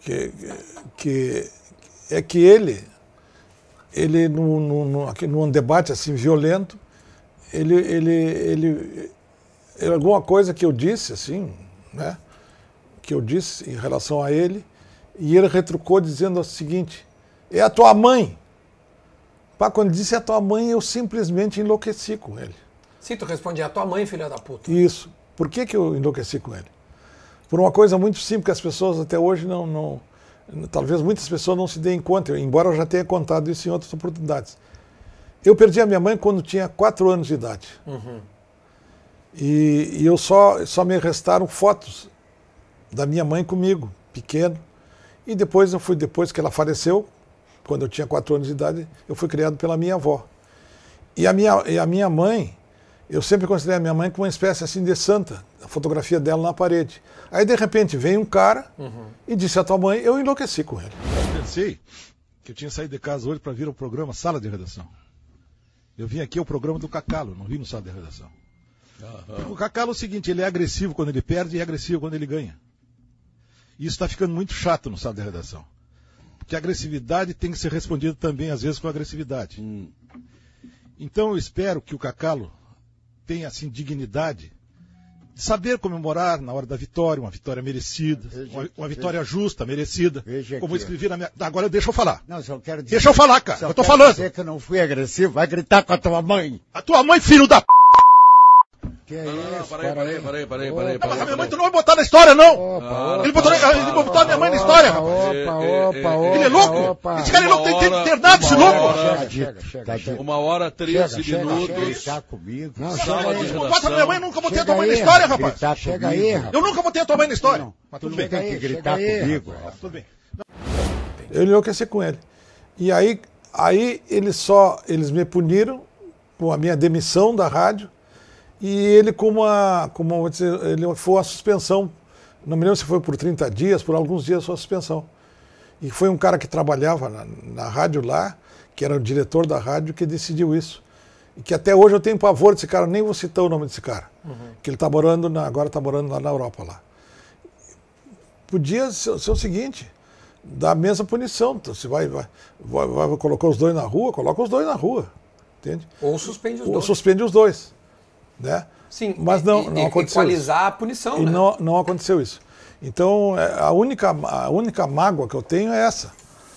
que, que é que ele, ele num, num, num, debate assim violento, ele, ele, ele, ele- alguma coisa que eu disse assim, né, que eu disse em relação a ele, e ele retrucou dizendo o seguinte: é a tua mãe. Pá, quando disse a tua mãe, eu simplesmente enlouqueci com ele. Sim, tu responde, é a tua mãe, filha da puta. Isso. Por que, que eu enlouqueci com ele? Por uma coisa muito simples que as pessoas até hoje não, não. Talvez muitas pessoas não se deem conta, embora eu já tenha contado isso em outras oportunidades. Eu perdi a minha mãe quando tinha quatro anos de idade. E, e eu só, só me restaram fotos da minha mãe comigo, pequeno. E depois eu fui, depois que ela faleceu, quando eu tinha quatro anos de idade, eu fui criado pela minha avó. E a minha, e a minha mãe, eu sempre considerei a minha mãe como uma espécie assim de santa, a fotografia dela na parede. Aí de repente vem um cara e disse a tua mãe, eu enlouqueci com ele. Pensei que eu tinha saído de casa hoje para vir ao programa Sala de Redação. Eu vim aqui ao programa do Cacalo, não vim no Sala de Redação. O Cacalo é o seguinte, ele é agressivo quando ele perde e é agressivo quando ele ganha. Isso está ficando muito chato no Sala de Redação. Porque a agressividade tem que ser respondida também, às vezes, com agressividade. Então eu espero que o Cacalo tenha, assim, dignidade de saber comemorar na hora da vitória, uma vitória merecida, Veja- uma, vitória justa, merecida. Veja Como aqui, escrevi na minha. Agora deixa eu falar. Não, só quero dizer. Deixa eu falar, cara. Eu tô falando. dizer que eu não fui agressivo. Vai gritar com a tua mãe. A tua mãe, filho da p. Que é Não, não, não, isso, peraí, peraí, aí. peraí, peraí, Opa, peraí, mas minha mãe tu não vai botar na história, não! Opa, Ele botou, ele botou a minha mãe na história, rapaz! Opa, opa, opa, Ele é louco! opa. Esse cara é louco, tem, tem internado esse louco! uma hora. Chega, chega, chega, chega. Uma hora, 13 Chega, chega, minutos. Comigo. Não. Não bota na minha mãe, nunca botei a tua mãe na história, rapaz! Chega aí, rapaz. Eu nunca botei a tua mãe na história! Mas tudo Tu bem. aí, Chega gritar comigo. rapaz. Tudo bem. Eu enlouqueci com ele. E aí, aí eles só, eles me puniram com a minha demissão da rádio e ele como eu vou dizer, ele foi a suspensão. Não me lembro se foi por 30 dias, por alguns dias foi a suspensão. E foi um cara que trabalhava na, na rádio lá, que era o diretor da rádio, que decidiu isso. E que até hoje eu tenho pavor desse cara, nem vou citar o nome desse cara. Que ele está morando, na, agora está morando lá na Europa lá. Podia ser, ser o seguinte, dar a mesma punição. Então, Você vai, vai, vai, vai colocar os dois na rua, coloca os dois na rua. Entende? Ou suspende os Ou dois. suspende os dois. Né? Sim, Mas não, e- não aconteceu Equalizar a punição, E né? não, não aconteceu isso. Então, é, a única, a única mágoa que eu tenho é essa.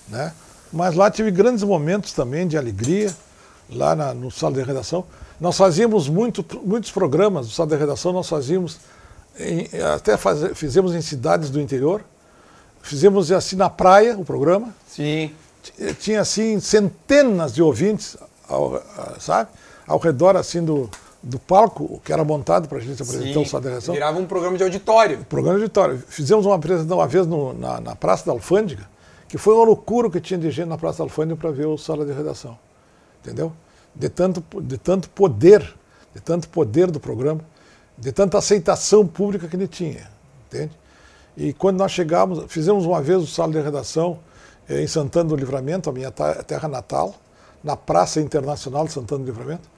Né? Mas lá tive grandes momentos também de alegria, lá na- no sala de redação. Nós fazíamos muito, muitos programas do sala de redação, nós fazíamos, em- até faz- fizemos em cidades do interior, fizemos assim na praia o programa, Sim. T- tinha assim centenas de ouvintes, ao, a- sabe, ao redor assim do, do palco que era montado para a gente apresentar Sim. o sala de redação Virava um programa de auditório. programa de auditório. Fizemos uma apresentação uma vez no- na, na Praça da Alfândega, que foi uma loucura que tinha de gente na Praça da Alfândega para ver o sala de redação. Entendeu? De tanto, de tanto poder, de tanto poder do programa, de tanta aceitação pública que ele tinha. Entende? E quando nós chegamos, fizemos uma vez o sala de redação eh, em Santana do Livramento, a minha terra natal, na Praça Internacional de Santana do Livramento.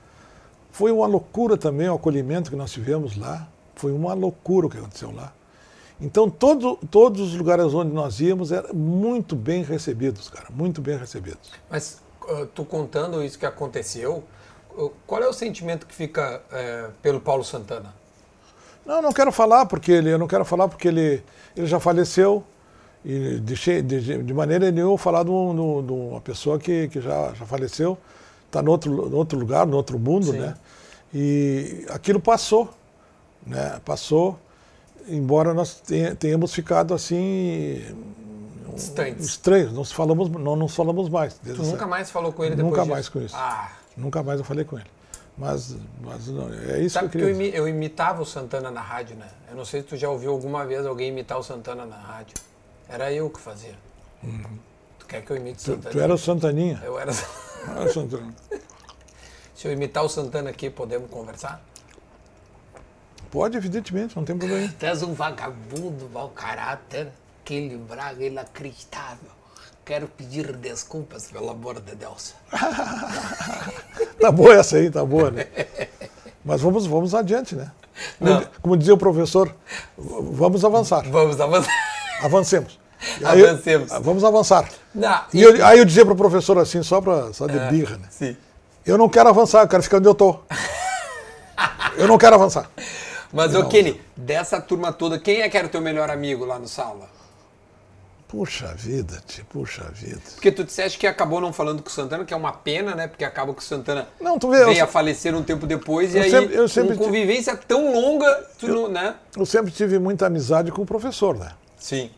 Foi uma loucura também o acolhimento que nós tivemos lá. Foi uma loucura o que aconteceu lá. Então, todo, todos os lugares onde nós íamos eram muito bem recebidos, cara, muito bem recebidos. Mas uh, tu contando isso que aconteceu, qual é o sentimento que fica eh, pelo Paulo Santana? Não, não quero falar porque ele, eu não quero falar porque ele, ele já faleceu e deixei, de, de maneira nenhuma falar de, de um- de uma pessoa que, que já, já faleceu, está no outro, no outro lugar, no outro mundo, Sim. né? E aquilo passou, né? Passou, embora nós tenha- tenhamos ficado assim Distantes. estranhos, não, falamos, não nos falamos mais. Tu essa- nunca mais falou com ele depois Nunca disso? mais com isso. Ah, Nunca mais eu falei com ele. Mas, mas não, é isso sabe que que eu eu, queria dizer. imi- eu imitava o Santana na rádio, né? Eu não sei se tu já ouviu alguma vez alguém imitar o Santana na rádio. Era eu que fazia. Tu quer que eu imite o Uhum. Tu, Santana? tu era o Santaninha. Eu era... Ah, Santana. Se eu imitar o Santana aqui, podemos conversar? Pode, evidentemente, não tem problema. Tu és um vagabundo, mau caráter, aquele braga inacreditável. Quero pedir desculpas, pelo amor de Deus. Tá boa essa aí, tá boa, né? Mas vamos, vamos adiante, né? Como, como dizia o professor, vamos avançar. Vamos avançar. Avancemos. E aí- Avancemos. vamos avançar. Não, E eu- aí eu dizia pro professor assim, só, pra, só de birra, né? Sim. Eu não quero avançar, eu quero ficar onde eu tô. Eu não quero avançar. Mas, ô Kenny, dessa turma toda, quem é que era o teu melhor amigo lá no sala? Puxa vida, tio, puxa vida. Porque tu disseste que acabou não falando com o Santana, que é uma pena, né? Porque acaba que o Santana Não, tu vê, eu veio a se- falecer um tempo depois e eu aí, sempre- eu sempre com convivência tão longa, tu não, né? Eu sempre tive muita amizade com o professor, né? Sim.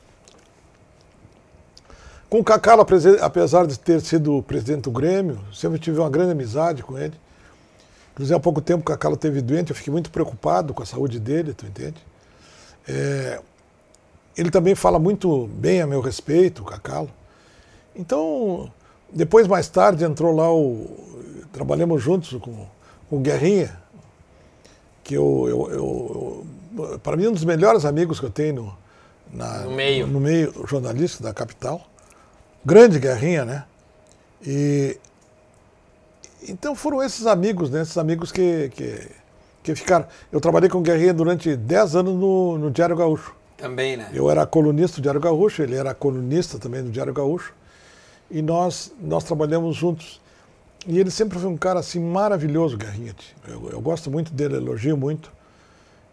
Com o apese- apesar de ter sido presidente do Grêmio, sempre tive uma grande amizade com ele. Inclusive, há pouco tempo o Cacalo teve doente, eu fiquei muito preocupado com a saúde dele, tu entende? É, ele também fala muito bem a meu respeito, o Cacalo. Então, depois, mais tarde, entrou lá o. Trabalhamos juntos com, com o Guerrinha, que eu, eu, eu- eu- para mim, é um dos melhores amigos que eu tenho no, na- No meio. no meio jornalístico da capital. Grande Guerrinha, né? E então foram esses amigos, né? Esses amigos que, que, que ficaram. Eu trabalhei com Guerrinha durante 10 anos no, no Diário Gaúcho. Também, né? Eu era colunista do Diário Gaúcho, ele era colunista também do Diário Gaúcho. E nós, nós trabalhamos juntos. E ele sempre foi um cara assim maravilhoso, Guerrinha. Eu, eu gosto muito dele, elogio muito.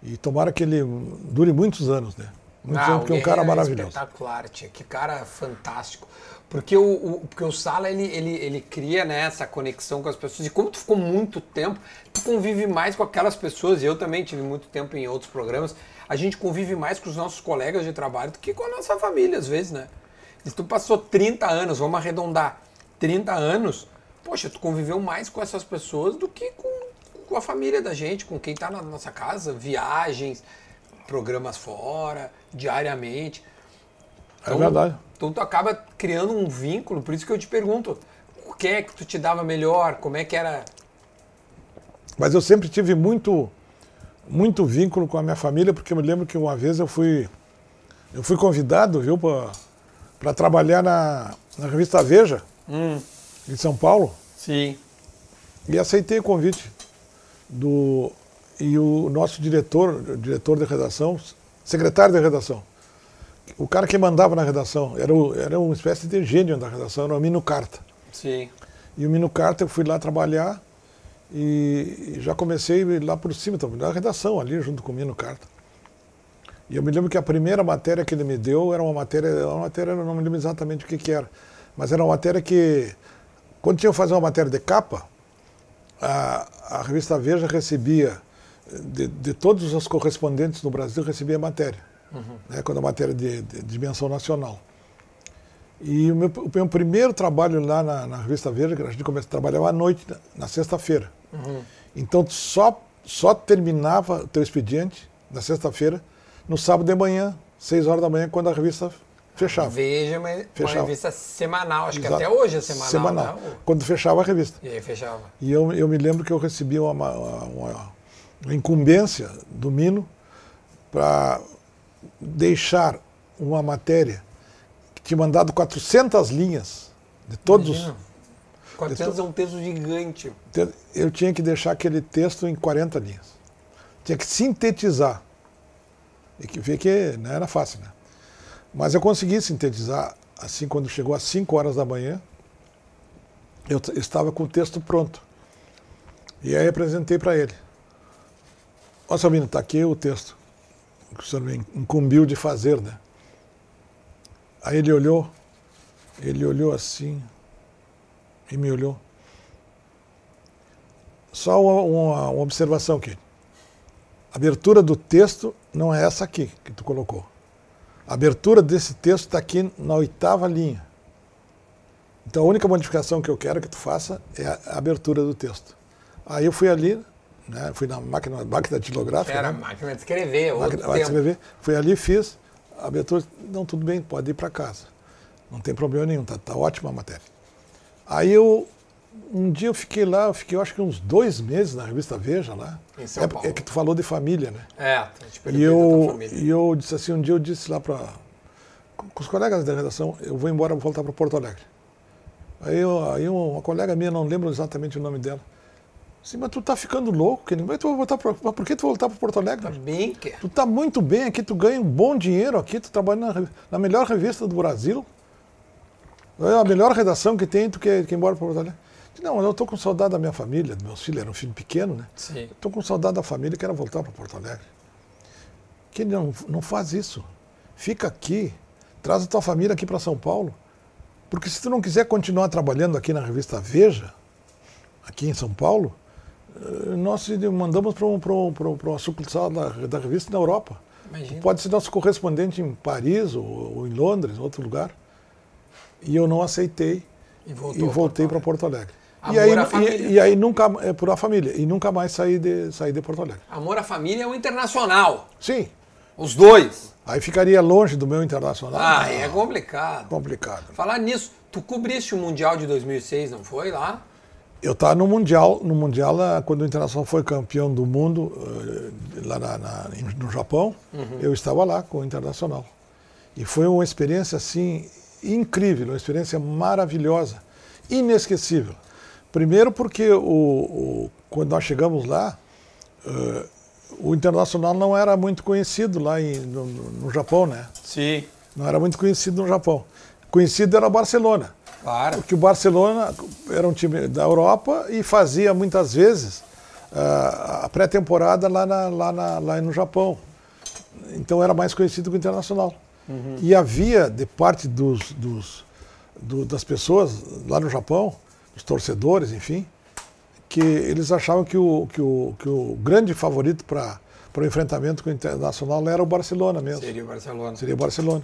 E tomara que ele dure muitos anos, né? Muitos Ah, anos, porque é um cara Guerreiro maravilhoso. espetacular, tia. Que cara fantástico. Porque o, o- porque o Sala, ele, ele, ele cria né, essa conexão com as pessoas. E como tu ficou muito tempo, tu convive mais com aquelas pessoas. E eu também tive muito tempo em outros programas. A gente convive mais com os nossos colegas de trabalho do que com a nossa família, às vezes, né? Se tu passou 30 anos, vamos arredondar, 30 anos, poxa, tu conviveu mais com essas pessoas do que com, com a família da gente, com quem tá na nossa casa, viagens, programas fora, diariamente. É verdade. Então tu acaba criando um vínculo, por isso que eu te pergunto, o que é que tu te dava melhor, como é que era... Mas eu sempre tive muito, muito vínculo com a minha família, porque eu me lembro que uma vez eu fui, eu fui convidado, viu, para trabalhar na, na revista Veja, em São Paulo, Sim. e aceitei o convite do e o nosso diretor, diretor de redação, secretário de redação, o cara que mandava na redação, era, o, era uma espécie de gênio da redação, era o Mino Carta. Sim. E o Mino Carta, eu fui lá trabalhar e e já comecei lá por cima, então, na redação ali, junto com o Mino Carta. E eu me lembro que a primeira matéria que ele me deu era uma matéria, uma matéria, eu não me lembro exatamente o que, que era, mas era uma matéria que, quando tinha que fazer uma matéria de capa, a, a revista Veja recebia, de, de todos os correspondentes no Brasil, recebia a matéria, né, quando a matéria de, de dimensão nacional. E o meu, o meu primeiro trabalho lá na, na revista Veja, que a gente começou a trabalhar à noite, na, na sexta-feira. Então tu só, só terminava o teu expediente na sexta-feira, no sábado de manhã, seis horas da manhã, quando a revista fechava. Veja, uma, uma Fechava. revista semanal, acho que Exato. até hoje é semanal, Semanal. né? Quando fechava a revista. E aí fechava. E eu, eu me lembro que eu recebi uma, uma, uma- uma incumbência do Mino para deixar uma matéria que tinha mandado 400 linhas de todos os. Imagina. 400 é um texto gigante. Eu tinha que deixar aquele texto em 40 linhas. Tinha que sintetizar. E que vê que não era fácil, né? Mas eu consegui sintetizar, assim, quando chegou às 5 horas da manhã, eu estava com o texto pronto. E aí apresentei para ele. Ó, Sabino, está aqui o texto o senhor me incumbiu de fazer, né? Aí ele olhou, ele olhou assim e me olhou. Só uma, uma- uma observação aqui. A abertura do texto não é essa aqui que tu colocou. A abertura desse texto está aqui na oitava linha. Então a única modificação que eu quero que tu faça é a a abertura do texto. Aí eu fui ali, né, fui na máquina, máquina datilográfica, Era né, máquina de escrever, máquina, máquina de escrever, fui ali, fiz a abertura, não, tudo bem, pode ir para casa. Não tem problema nenhum, tá, tá ótima a matéria. Aí eu, um dia eu fiquei lá, eu fiquei eu acho que uns dois meses na revista Veja lá. Em São é, Paulo. é que tu falou de família, né? É, perguntei E eu, família. e eu disse assim, um dia eu disse lá para com os colegas da redação, eu vou embora, vou voltar para Porto Alegre. Aí, eu, aí uma colega minha, não lembro exatamente o nome dela, disse, mas tu tá ficando louco, Kenny? mas tu vai voltar pra, por que tu vai voltar para Porto Alegre? Tá bem que... Tu tá muito bem aqui, tu ganha um bom dinheiro aqui, tu trabalha na, na melhor revista do Brasil. É a melhor redação que tem, tu quer, quer ir embora para Porto Alegre. Não, eu tô com saudade da minha família, dos meus filhos, era um filho pequeno, né? Sim. Estou com saudade da família, quero voltar para Porto Alegre. Que não, não faz isso. Fica aqui, traz a tua família aqui para São Paulo. Porque se tu não quiser continuar trabalhando aqui na revista Veja, aqui em São Paulo, nós te mandamos para um, um, um- uma sucursal da, da revista na Europa. Imagina. Pode ser nosso correspondente em Paris ou, ou em Londres, outro lugar. E eu não aceitei E e voltei para Porto Alegre. E aí, e, e aí nunca é por a família e nunca mais saí de saí de Porto Alegre. Amor à família é o internacional. Sim. Os dois. Aí ficaria longe do meu internacional. Ah, Não, é complicado. complicado. Falar nisso, tu cobriste o Mundial de 2006, não foi lá? Eu estava no mundial, no mundial ah, quando o internacional foi campeão do mundo eh, lá na- na- no Japão, eu estava lá com o internacional. E foi uma experiência assim incrível, uma experiência maravilhosa, inesquecível. Primeiro porque o, o- quando nós chegamos lá, eh, o internacional não era muito conhecido lá em- no, no- Japão, né? Sim. Não era muito conhecido no Japão. Conhecido era Barcelona. Claro. Porque o Barcelona era um time da Europa e fazia muitas vezes ah, a pré-temporada lá, na- lá, na- lá no Japão. Então era mais conhecido que o Internacional. E havia, de parte dos, dos, do- das pessoas lá no Japão, dos torcedores, enfim, que eles achavam que o, que o, que o grande favorito para o enfrentamento com o Internacional era o Barcelona mesmo. Seria o Barcelona. Seria o Barcelona.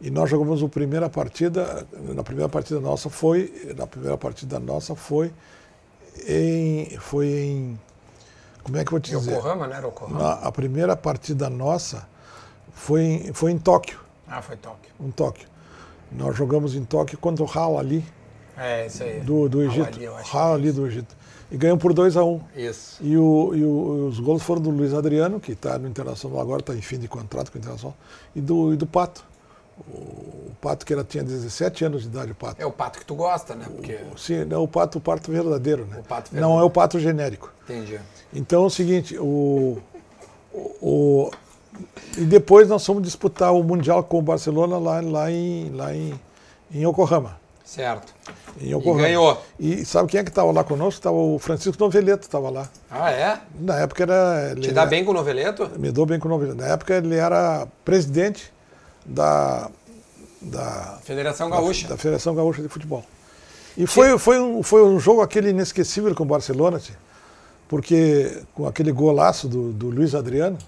E nós jogamos a primeira partida, na primeira partida nossa foi, na primeira partida nossa foi em, foi em, como é que eu vou te dizer? Yokohama, né? Era Yokohama. Na- a primeira partida nossa foi em, foi em Tóquio, Ah, foi Tóquio. em Tóquio. Nós jogamos em Tóquio contra o Hal Ali, É, isso aí. do, do Egito. Hal Ali do Egito. E ganhamos por 2 a 1 um. Isso. E, o, e o- os gols foram do Luiz Adriano, que está no Internacional agora, está em fim de contrato com o Internacional, e do, e do Pato. O, o Pato, que era, tinha 17 anos de idade, o Pato. É o pato que tu gosta, né? Porque. Sim, não, o Pato, o Pato verdadeiro, né? O pato Não verdadeiro. é o Pato genérico. Entendi. Então é o seguinte, o, o, o- e depois nós fomos disputar o Mundial com o Barcelona lá, lá, em, lá em, em Yokohama. Certo. Em Yokohama. ganhou. E sabe quem é que estava lá conosco? Estava o Francisco Noveleto, estava lá. Ah, é? Na época era. Te dá era- bem com o noveleto? Me dou bem com o Noveleto. Na época ele era presidente da, da, Federação da, Gaúcha. da Federação Gaúcha de Futebol. E foi, foi, um, foi um jogo aquele inesquecível com o Barcelona, porque com aquele golaço do, do Luiz Adriano,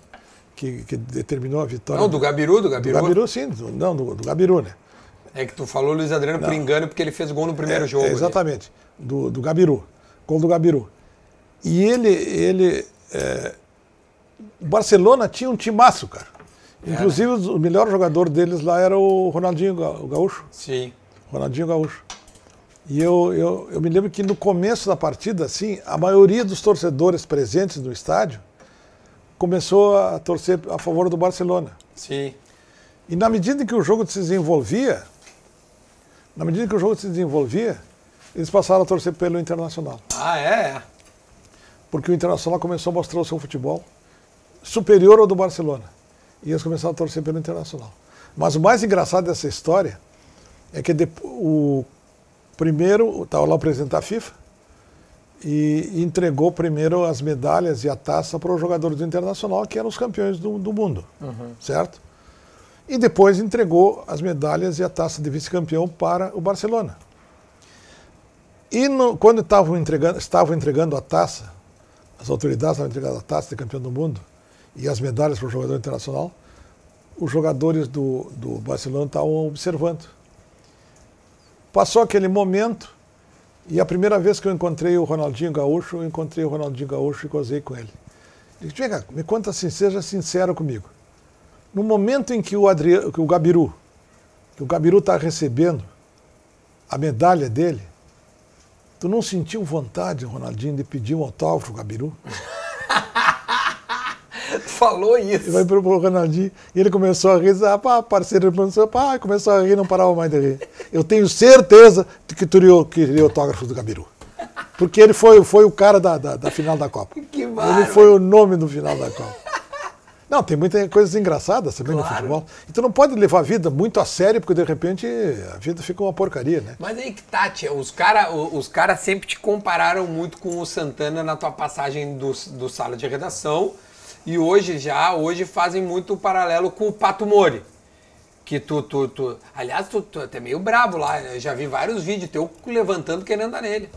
que, que determinou a vitória. Não, do Gabiru, do do Gabiru. Gabiru, sim. do- não, do, do Gabiru, né? É que tu falou Luiz Adriano por engano porque ele fez gol no primeiro É, jogo. é, exatamente. Do, do Gabiru. Gol do Gabiru. E ele. ele é, o Barcelona tinha um timaço, cara. Inclusive, o melhor jogador deles lá era o Ronaldinho Gaúcho. Sim. Ronaldinho Gaúcho. E eu, eu, eu me lembro que no começo da partida, assim, a maioria dos torcedores presentes no estádio começou a torcer a favor do Barcelona. Sim. E na medida em que o jogo se desenvolvia, na medida que o jogo se desenvolvia, eles passaram a torcer pelo Internacional. Ah, é. Porque o Internacional começou a mostrar o seu futebol superior ao do Barcelona. E eles começaram a torcer pelo Internacional. Mas o mais engraçado dessa história é que o primeiro, estava lá o presidente da FIFA, e entregou primeiro as medalhas e a taça para os jogadores do Internacional, que eram os campeões do, do mundo, certo? E depois entregou as medalhas e a taça de vice-campeão para o Barcelona. E no- quando estavam entregando, estavam entregando a taça, as autoridades estavam entregando a taça de campeão do mundo e as medalhas para o jogador internacional, os jogadores do, do Barcelona estavam observando. Passou aquele momento e a primeira vez que eu encontrei o Ronaldinho Gaúcho, eu encontrei o Ronaldinho Gaúcho e gozei com ele. Disse, vem me conta assim, seja sincero comigo. No momento em que o, Adri... que o Gabiru, que o Gabiru está recebendo a medalha dele, tu não sentiu vontade, Ronaldinho, de pedir um autógrafo, Gabiru? Tu falou isso. vai pro Ronaldinho e ele começou a rir, ah, pá, parceiro, ele começou, pá, começou a rir, não parava mais de rir. Eu tenho certeza de que tu queria, autógrafo do Gabiru. Porque ele foi, foi o cara da, da, da final da Copa. Que Ele foi o nome do final da Copa. Não, tem muitas coisas engraçadas também no Claro. futebol. E tu não pode levar a vida muito a sério, porque de repente a vida fica uma porcaria, né? Mas aí que tá, tia. Os caras os cara sempre te compararam muito com o Santana na tua passagem do, do sala de redação. E hoje já, hoje fazem muito paralelo com o Pato Mori. Que tu, tu, tu. Aliás, tu, tu é meio brabo lá. né? Eu já vi vários vídeos teu levantando querendo dar nele.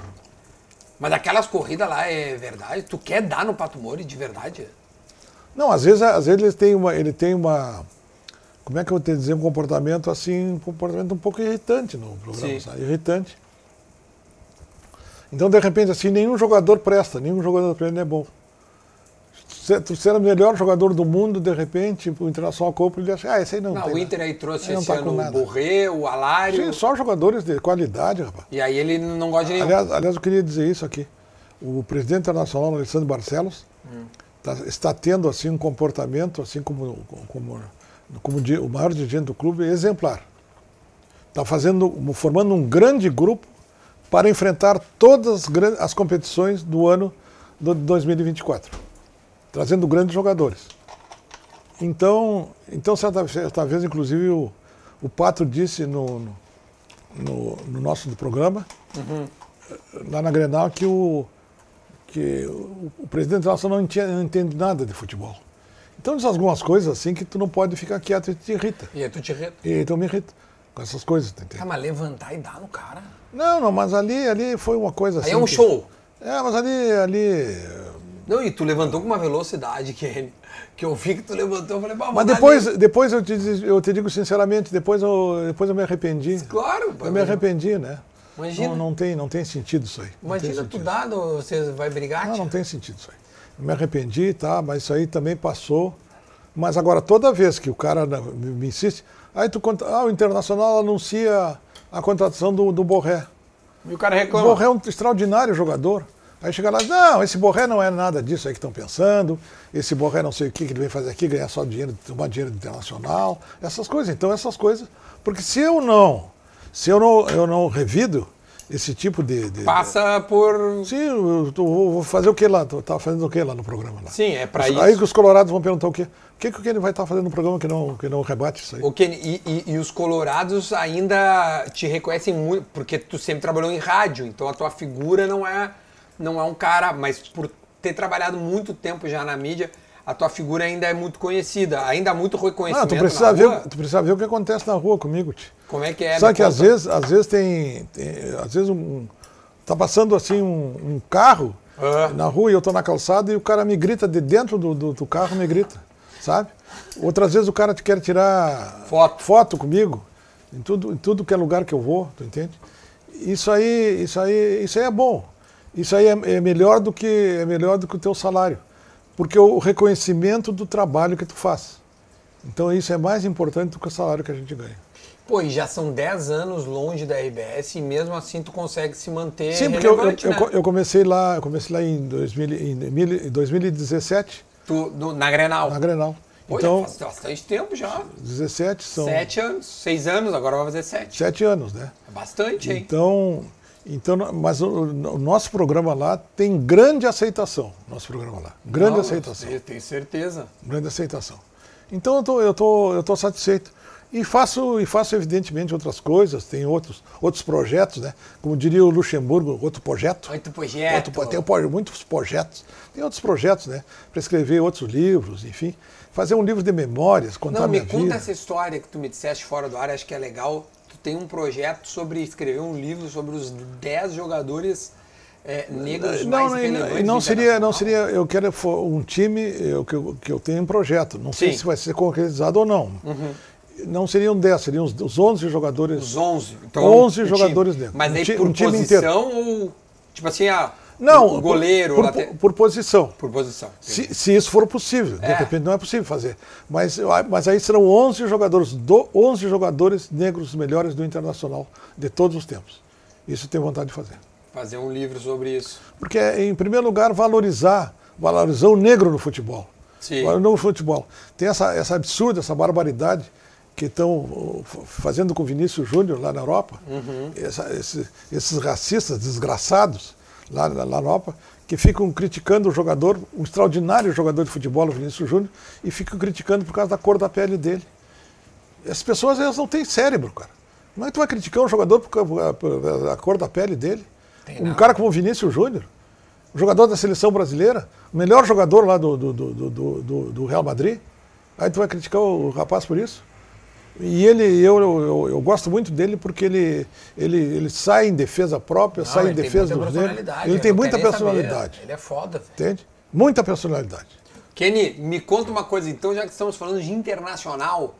Mas aquelas corridas lá é verdade? Tu quer dar no Pato Mori de verdade? Não, às vezes, às vezes ele tem uma, ele tem uma, como é que eu vou te dizer, um comportamento assim, um comportamento um pouco irritante no programa, Sim. sabe? Irritante. Então, de repente, assim, nenhum jogador presta, nenhum jogador presta, é bom. Ser o melhor jogador do mundo, de repente, o Internacional compra e ele acha, ah, esse aí não, Não, o. Inter aí trouxe Ele esse tá ano o. Borré, o Alário. Sim, só jogadores de qualidade, rapaz. E aí ele não gosta de nenhum. Aliás, aliás, eu queria dizer isso aqui. O presidente internacional, Alessandro Barcelos, tá- está tendo assim um comportamento, assim como, como, como o maior dirigente do clube, exemplar. Está fazendo, formando um grande grupo para enfrentar todas as competições do ano de 2024, trazendo grandes jogadores. Então, então certa, certa vez, inclusive, o, o Pato disse no, no, no- no nosso programa, lá na Grenal, que o, que o, o presidente internacional não, tinha- não entende nada de futebol. Então diz algumas coisas assim que tu não pode ficar quieto e te irrita. E aí tu te irrita. E, então me irrita. com essas coisas, tá entendendo? Ah, mas levantar e dar no cara. Não, não, mas ali, ali foi uma coisa assim. Aí é um que- show. É, mas ali, ali. Não, e tu levantou com uma velocidade que ele. Que eu vi que tu levantou, eu falei, "Bah, Mas depois, nele." depois eu, te, eu te digo sinceramente, depois eu, depois eu me arrependi. Claro, Eu me arrependi, né? Imagina. Não, não, tem, não tem sentido isso aí. Imagina tu dado, você vai brigar? Não, tia? não tem sentido isso aí. Eu me arrependi, tá? Mas isso aí também passou. Mas agora, toda vez que o cara na- me, insiste, aí tu conta, ah, o Internacional anuncia a contratação do, do Borré. E o cara O reclama. Borré é um extraordinário jogador. Aí chega lá, não, esse Borré não é nada disso aí que estão pensando, esse Borré não sei o que, que ele vem fazer aqui, ganhar só dinheiro, tomar dinheiro internacional, essas coisas. Então, essas coisas. Porque se eu não, se eu não, eu não revido esse tipo de. de- Passa por. Sim, eu tô- vou fazer o que lá? Estava fazendo o que lá no programa? Lá? Sim, é Os- isso. Aí que os colorados vão perguntar o quê? O que, que o Kenny vai estar fazendo no programa que não, que não rebate isso aí? O Kenny, e, e- e os colorados ainda te reconhecem muito, porque tu sempre trabalhou em rádio, então a tua figura não é, não é um cara, mas por ter trabalhado muito tempo já na mídia, a tua figura ainda é muito conhecida, ainda há muito Não, reconhecimento tu precisa, ver, tu precisa ver o que acontece na rua comigo, tio. Como é que é? Me que às vezes, às vezes tem, tem- Às vezes um, tá passando assim um, um carro Ah. na rua e eu tô na calçada e o cara me grita de dentro do, do, do carro, me grita, sabe? Outras vezes o cara te quer tirar Foto. foto comigo, em tudo, em tudo que é lugar que eu vou, tu entende? Isso aí, isso aí, isso aí é bom. Isso aí é, é melhor do que é melhor do que o teu salário, porque o reconhecimento do trabalho que tu faz. Então isso é mais importante do que o salário que a gente ganha. Pô, e já são 10 anos longe da RBS e mesmo assim tu consegue se manter Sim, porque eu, eu, eu né? co- eu comecei lá, eu comecei lá em, 2000, em mil- em 2017, Tu, no- na Grenal. na Grenal. Pô, Então, já faz bastante tempo já. 17 são Sete anos, seis anos, agora vai fazer sete. sete anos, né? É bastante, hein? Então, então mas o, o nosso programa lá tem grande aceitação. Nosso programa lá. Grande Não, aceitação. Eu tenho certeza. Grande aceitação. Então eu tô, eu tô, eu tô satisfeito. E faço, e faço evidentemente outras coisas, tem outros, outros projetos, né? Como diria o Luxemburgo, outro projeto. Oito projetos. Outro, tem muitos projetos. Tem outros projetos, né? Para escrever outros livros, enfim. Fazer um livro de memórias, contar Não, me minha conta vida. essa história que tu me disseste fora do ar, acho que é legal. Tem um projeto sobre escrever um livro sobre os 10 jogadores é, negros Não, mais não, não do seria, não seria. Eu quero um time eu, que, eu, que eu tenho um projeto. Não sei Sim. Uhum. se vai ser concretizado ou não. Não seriam 10, seriam os, os 11 jogadores. Os 11. Então, 11 um jogadores time. negros. Mas Um aí por um posição ou. Tipo assim, ah, Não, o goleiro, por, por, por, posição. por posição. Se, se isso for possível, de É. repente não é possível fazer. Mas, mas aí serão 11 jogadores, do, 11 jogadores negros melhores do Internacional de todos os tempos. Isso tenho vontade de fazer. Fazer um livro sobre isso. Porque é, em primeiro lugar, valorizar, valorizar o negro no futebol. Sim. No futebol. Tem essa, essa absurda, essa barbaridade que estão fazendo com o Vinícius Júnior lá na Europa. Uhum. Essa- esse- esses racistas desgraçados lá, lá na Europa, que ficam criticando o jogador, um extraordinário jogador de futebol, o Vinícius Júnior, e ficam criticando por causa da cor da pele dele. Essas pessoas elas não têm cérebro, cara. Como é que tu vai criticar um jogador por causa da cor da pele dele? Tem um não. cara como o Vinícius Júnior, jogador da seleção brasileira, o melhor jogador lá do, do, do, do, do- do Real Madrid. Aí tu vai criticar o rapaz por isso? E ele, eu, eu, eu gosto muito dele porque ele, ele, ele sai em defesa própria, Não, sai em ele tem defesa dos negros. personalidade, Ele tem muita saber. personalidade. Ele é foda. velho. Entende? Muita personalidade. Kenny, me conta uma coisa então, já que estamos falando de internacional.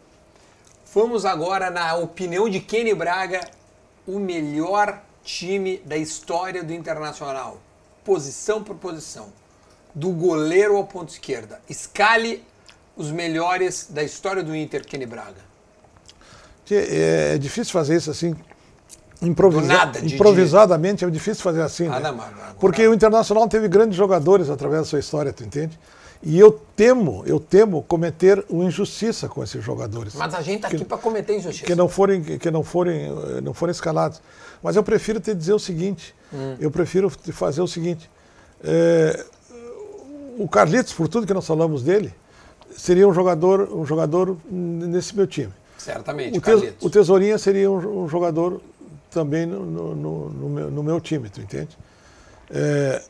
Vamos agora na opinião de Kenny Braga, o melhor time da história do Internacional. Posição por posição. Do goleiro ao ponto esquerda. Escale os melhores da história do Inter, Kenny Braga. Que É, é difícil fazer isso assim. improvisa- nada, de- improvisadamente é difícil fazer assim. Ah, né? não, agora- Porque o Internacional teve grandes jogadores através da sua história, tu entende? E eu temo, eu temo cometer uma injustiça com esses jogadores. Mas a gente tá Que- aqui para cometer injustiça. que não forem que não forem eh, não forem escalados. Mas eu prefiro te dizer o seguinte, Hum. eu prefiro te fazer o seguinte, eh, o Carlitos, por tudo que nós falamos dele, seria um jogador um jogador nesse meu time. Certamente, O, o Tesourinha seria um, um jogador também no, no- no- meu, no meu time, tu entende? É,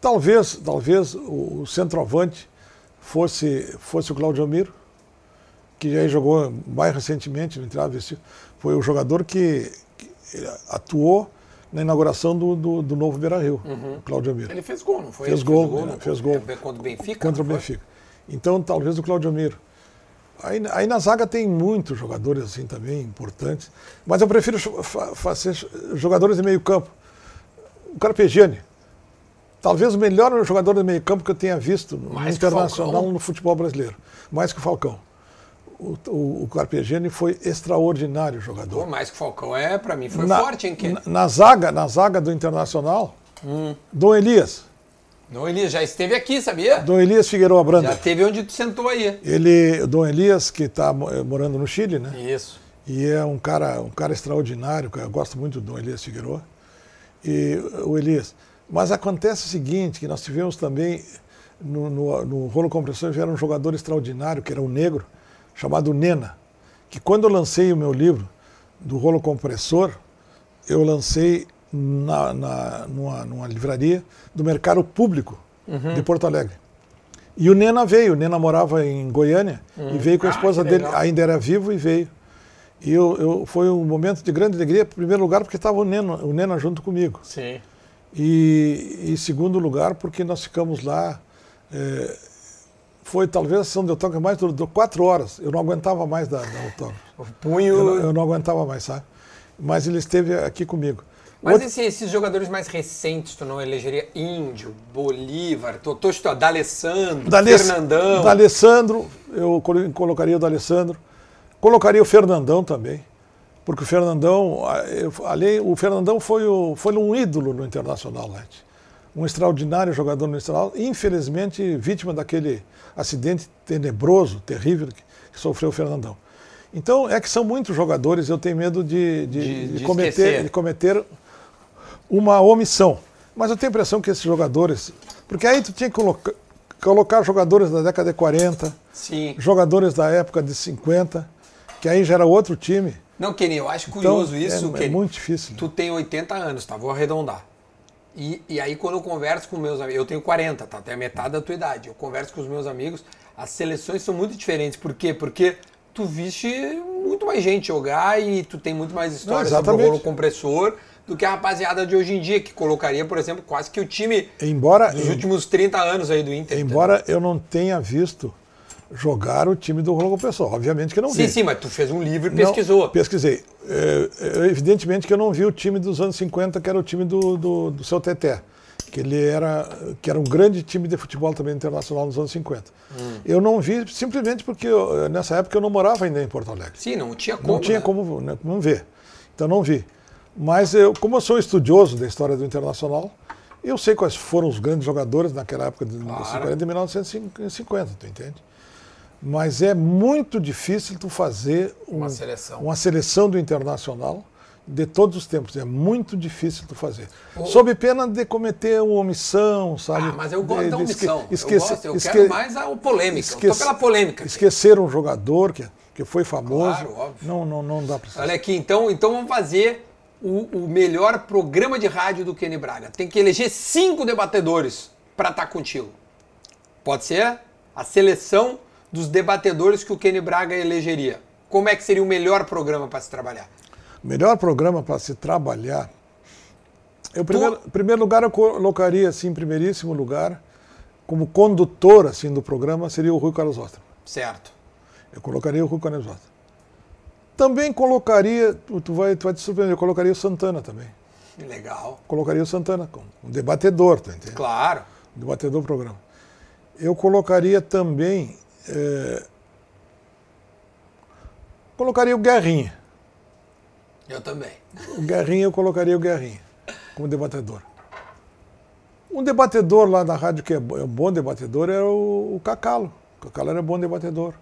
talvez, talvez o, centroavante fosse, fosse o Claudio Miro, que aí jogou mais recentemente no Entrada foi o jogador que, que atuou na inauguração do, do, do novo Beira Rio, o Claudio Amir. Ele fez gol, não foi? Fez Ele gol, no- né? Fez gol. Contra o Benfica? contra o? Benfica. Então, talvez o Claudio Miro. Aí, aí na zaga tem muitos jogadores assim também importantes, mas eu prefiro fazer jogadores de meio campo. O Carpegiani, talvez o melhor jogador de meio campo que eu tenha visto no Mais internacional no futebol brasileiro, mais que o Falcão. O, o, o Carpegiani foi extraordinário Pô, jogador. mais que o Falcão é, pra mim, foi Na- forte, hein, Kenny? na, na zaga, na zaga do Internacional, Hum. Dom Elias, Não, ele já esteve aqui, sabia? Dom Elias Figueiredo Branda. Já teve onde tu sentou aí. Ele, Dom Elias, que está morando no Chile, né? Isso. E é um cara, um cara extraordinário, eu gosto muito do Dom Elias Figueiredo. E o Elias. Mas acontece o seguinte, que nós tivemos também, no, no, no rolo compressor, vieram um jogador extraordinário, que era um negro, chamado Nena, que quando eu lancei o meu livro do rolo compressor, eu lancei na, na- numa, numa livraria do Mercado Público de Porto Alegre. E o Nena veio, o Nena morava em Goiânia e veio com a Ah, esposa que dele, ainda era vivo e veio. E eu, eu- foi um momento de grande alegria, em primeiro lugar, porque estava o Nena, o Nena junto comigo. Sim. E em segundo lugar, porque nós ficamos lá. é, foi talvez a sessão de autógrafo mais durou quatro horas. Eu não aguentava mais da, da autógrafo. O punho. Eu, eu não aguentava mais, sabe? Mas ele esteve aqui comigo. Mas Outro- esse- esses jogadores mais recentes, tu não elegeria Índio, Bolívar, tô, tô, tô, D'Alessandro, D'Aless- Fernandão. D'Alessandro, eu colo- colocaria o D'Alessandro. Colocaria o Fernandão também. Porque o Fernandão, eu- além, o Fernandão foi, o, foi um ídolo no Internacional, Lete. Um extraordinário jogador no Internacional, infelizmente vítima daquele acidente tenebroso, terrível que, que sofreu o Fernandão. Então, é que são muitos jogadores, eu tenho medo de, de- De- de cometer, de cometer uma omissão. Mas eu tenho a impressão que esses jogadores. Porque aí tu tinha que colocar, colocar jogadores da década de 40, Sim. jogadores da época de 50, que aí já era outro time. Não, Kenny, eu acho Então, curioso isso, é, é Kenny. muito difícil. Tu tem 80 anos, tá? Vou arredondar. E, e aí, quando eu converso com meus amigos, eu tenho 40, tá? Até a metade da tua idade. Eu converso com os meus amigos, as seleções são muito diferentes. Por quê? Porque tu viste muito mais gente jogar e tu tem muito mais história sobre o exatamente. rolo compressor do que a rapaziada de hoje em dia, que colocaria, por exemplo, quase que o time Embora, dos últimos 30 anos aí do Inter. embora eu não tenha visto jogar o time do Rolo Compressor. Obviamente que não Sim, vi. sim, mas tu fez um livro e pesquisou. pesquisei. É, é, evidentemente que eu não vi o time dos anos 50, que era o time do, do, do seu Teté. Que ele era, que era um grande time de futebol também internacional nos anos 50. Hum. Eu não vi simplesmente porque eu, nessa época eu não morava ainda em Porto Alegre. Sim, não tinha como. Não tinha né? como né, não ver. Então não vi. Mas eu, como eu sou estudioso da história do Internacional, eu sei quais foram os grandes jogadores naquela época de Claro. 1940 e 1950, tu entende? Mas é muito difícil tu fazer um- Uma seleção. uma seleção do Internacional de todos os tempos. É muito difícil tu fazer. Sob pena de cometer uma omissão, sabe? Ah, mas eu gosto de, da esque- omissão. esquece- eu gosto, eu esque- quero mais a polêmica. eu esquece- pela polêmica. Esquecer um jogador que, que foi famoso. Claro, óbvio. Não, não, não dá para Olha aqui, então, então vamos fazer o, o melhor programa de rádio do Kenny Braga. Tem que eleger cinco debatedores para estar contigo. Pode ser? A seleção dos debatedores que o Kenny Braga elegeria. Como é que seria o melhor programa para se trabalhar? O melhor programa para se trabalhar. Eu, primeiro, em primeiro lugar, eu colocaria, assim, em primeiríssimo lugar, como condutor assim, do programa, seria o Rui Carlos Ostra. Certo. Eu colocaria o Rui Carlos Ostra. Também colocaria, tu tu vai, tu vai te surpreender, eu colocaria o Santana também. Legal. Colocaria o Santana como um debatedor, tá entendendo? Claro. Um debatedor do programa. Eu colocaria também. eh, colocaria o Guerrinha. Eu também. O Guerrinha, eu colocaria o Guerrinha como debatedor. Um debatedor lá na rádio que é é um bom debatedor era o, o Cacalo. O Cacalo era bom debatedor.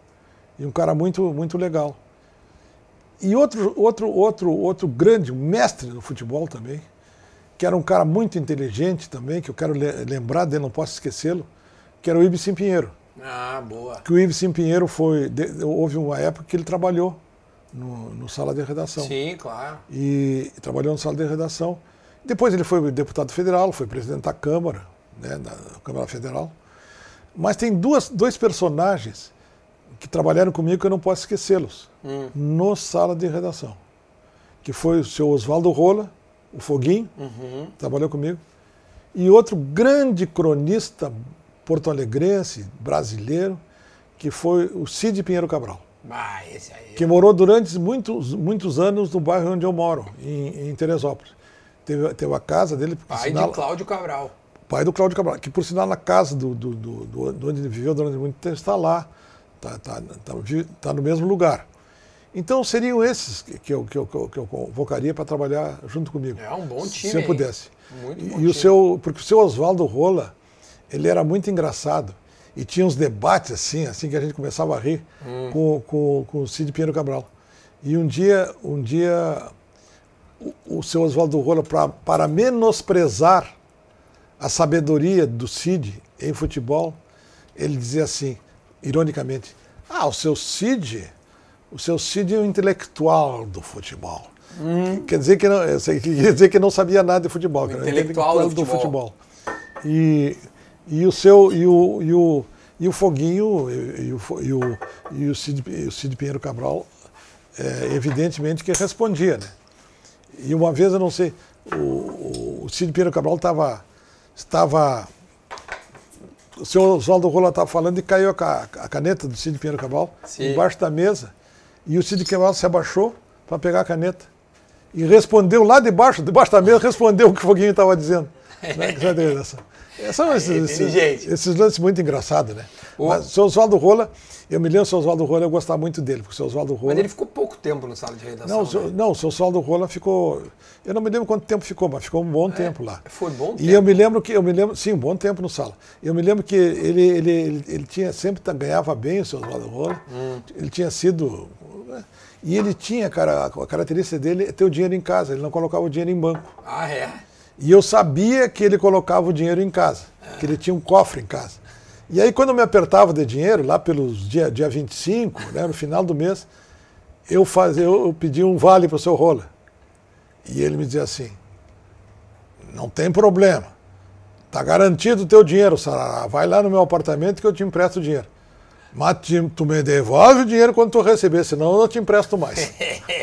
E um cara muito, muito legal. E outro, outro, outro, outro grande mestre no futebol também, que era um cara muito inteligente também, que eu quero le- lembrar dele, não posso esquecê-lo, que era o Ibsen Pinheiro. Ah, boa. Que o Ibsen Pinheiro foi. de- houve uma época que ele trabalhou no, no sala de redação Sim, claro. e trabalhou na sala de redação. Depois ele foi deputado federal, foi presidente da Câmara, né, da Câmara Federal. Mas tem duas, dois personagens que trabalharam comigo que eu não posso esquecê-los. Hum. No sala de redação. Que foi o seu Oswaldo Rola, o Foguinho, Uhum. trabalhou comigo. E outro grande cronista porto-alegrense, brasileiro, que foi o Cid Pinheiro Cabral, Ah, esse aí. que morou durante muitos, muitos anos no bairro onde eu moro, em, em Teresópolis. Teve, teve a casa dele, por Pai sinal- de Cláudio Cabral. pai do Cláudio Cabral, que por sinal na casa do, do, do- do onde ele viveu durante muito tempo está lá, está tá, tá, vi- tá no mesmo lugar. Então seriam esses que que eu, que eu, que eu, convocaria para trabalhar junto comigo. É um bom time, Se eu pudesse. Muito E, bom e o seu, porque o seu Oswaldo Rola, ele era muito engraçado e tinha uns debates assim, assim que a gente começava a rir Hum. com, com, com o Cid Pinheiro Cabral. E um dia, um dia o, o seu Oswaldo Rola, pra, para menosprezar a sabedoria do Cid em futebol, ele dizia assim, ironicamente, ah, o seu Cid, o seu Cid é um intelectual do futebol. Quer dizer que não, quer dizer que não sabia nada de futebol, intelectual do futebol. E, e o seu e o, e o, e o Foguinho e, o, e o, e o, Cid, e o Cid Pinheiro Cabral, é, evidentemente que respondia, né? E uma vez, eu não sei, o, o, o Cid Pinheiro Cabral estava. Estava. O senhor Oswaldo Rola estava falando e caiu a, a caneta do Cid Pinheiro Cabral Sim. embaixo da mesa. E o Cid Cabral se abaixou para pegar a caneta. E respondeu lá debaixo, debaixo da mesa, respondeu o que o Foguinho estava dizendo. Né? Essa- São esses, esses, esses lances muito engraçados, né? O- Mas seu Oswaldo Rola, eu me lembro do seu Oswaldo Rola, eu gostava muito dele, porque o seu Oswaldo Rola. Mas ele ficou pouco tempo no sala de redação. Não, o seu, né? não, o seu Oswaldo Rola ficou. Eu não me lembro quanto tempo ficou, mas ficou um bom tempo lá. Foi bom E eu me lembro que, eu me lembro, sim, um bom tempo no sala. Eu me lembro que ele, ele, ele, ele tinha sempre ganhava bem o seu Oswaldo Rola. Ele tinha sido. né? E ele tinha, cara, a característica dele é ter o dinheiro em casa, ele não colocava o dinheiro em banco. Ah, é? E eu sabia que ele colocava o dinheiro em casa, que ele tinha um cofre em casa. E aí, quando eu me apertava de dinheiro, lá pelos dia, dia 25, né, no final do mês, eu, fazia, eu, pedia um vale para o seu Rola. E ele me dizia assim: não tem problema, está garantido o teu dinheiro, Sarará. Vai lá no meu apartamento que eu te empresto o dinheiro. Mas tu me devolve o dinheiro quando tu receber, senão eu não te empresto mais.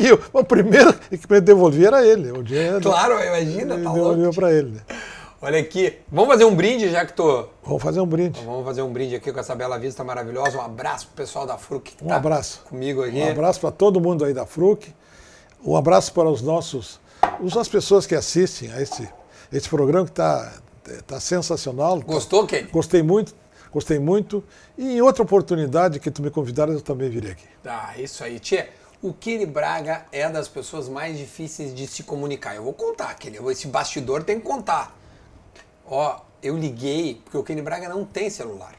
e eu, o primeiro que me devolvia era ele. O dinheiro Claro, imagina, tá louco. para ele. né? Olha aqui. Vamos fazer um brinde, já que tô. Vamos fazer um brinde. Vamos fazer um brinde aqui com essa bela vista maravilhosa. Um abraço pro pessoal da Fruc que Um tá abraço. comigo aqui. Um abraço para todo mundo aí da Fruc. Um abraço para os nossos, os- as pessoas que assistem a esse, esse programa que está tá sensacional. Gostou, Kenny? Gostei muito, gostei muito. E em outra oportunidade que tu me convidares, eu também virei aqui. Ah, isso aí. Tchê, o Kenny Braga é das pessoas mais difíceis de se comunicar. Eu vou contar, Kenny. Esse bastidor tem que contar. Ó, eu liguei, porque o Kenny Braga não tem celular.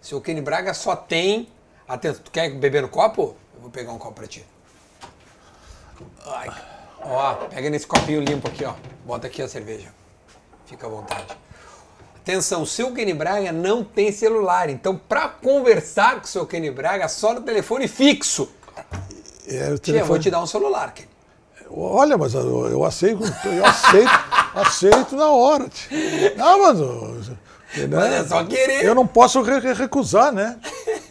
Se o Kenny Braga só tem. Atento, tu quer beber no copo? Eu vou pegar um copo pra ti. Ai. Ó, pega nesse copinho limpo aqui, ó. Bota aqui a cerveja. Fica à vontade. Atenção, o seu Kenny Braga não tem celular, então para conversar com o seu Kenny Braga, só no telefone fixo. É, o Tia, eu vou telefone- te dar um celular, Kenny. Olha, mas eu, eu aceito, eu aceito, aceito na hora. tio. Não, mas, eu- né? Mas é só querer. Eu não posso re- re- recusar, né?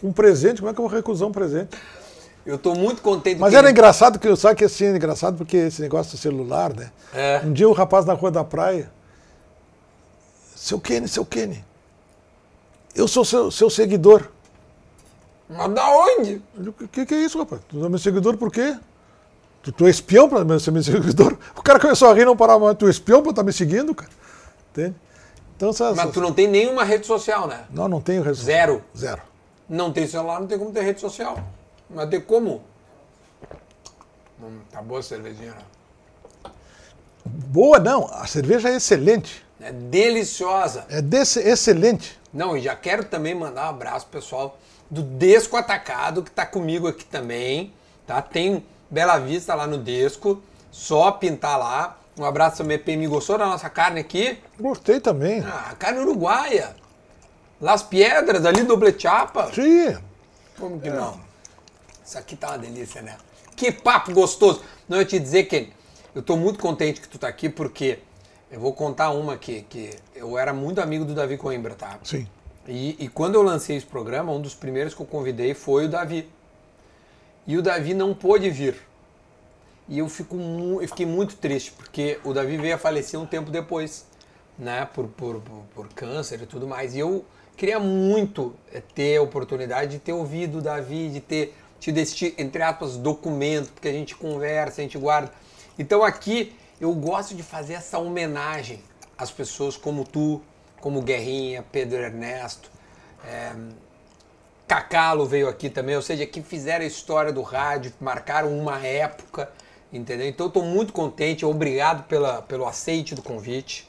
Um presente, como é que eu vou recusar um presente? Eu tô muito contente. Mas que era engraçado, que sabe que assim, engraçado porque esse negócio do celular, né? É. Um dia um rapaz na rua da praia, seu Kenny, seu Kenny, eu sou seu, seu seguidor. Mas da onde? O que, que é isso, rapaz? Tu é meu seguidor por quê? Tu, tu é espião para ser meu seguidor? O cara começou a rir e não parava mais. Tu é espião para estar me seguindo, cara? Entende? Então, essas, Mas tu não tem nenhuma rede social, né? Não, não tenho rede social. Zero. Zero. Não tem celular, não tem como ter rede social. Vai ter como. Hum, tá boa a cervejinha. né? Boa, não. A cerveja é excelente. É deliciosa. É desse, excelente. Não, e já quero também mandar um abraço pessoal do Desco Atacado, que tá comigo aqui também, tá? Tem Bela Vista lá no Desco, só pintar lá. Um abraço também, PM. Gostou da nossa carne aqui? Gostei também. Ah, carne uruguaia. Las Piedras, ali, doble chapa. Sim. Como que não? Isso aqui tá uma delícia, né? Que papo gostoso. Não, eu te dizer que eu tô muito contente que tu tá aqui, porque eu vou contar uma aqui, que eu era muito amigo do Davi Coimbra, tá? Sim. E, e quando eu lancei esse programa, um dos primeiros que eu convidei foi o Davi. E o Davi não pôde vir. E eu, fico eu fiquei muito triste, porque o Davi veio a falecer um tempo depois, né? Por, por, por, por câncer e tudo mais. E eu queria muito eh, ter a oportunidade de ter ouvido o Davi, de ter tido esse, entre aspas, documento, porque a gente conversa, a gente guarda. Então aqui eu gosto de fazer essa homenagem às pessoas como tu, como Guerrinha, Pedro Ernesto, é, Cacalo veio aqui também, ou seja, que fizeram a história do rádio, marcaram uma época, entendeu? Então estou muito contente, obrigado pela, pelo aceite do convite.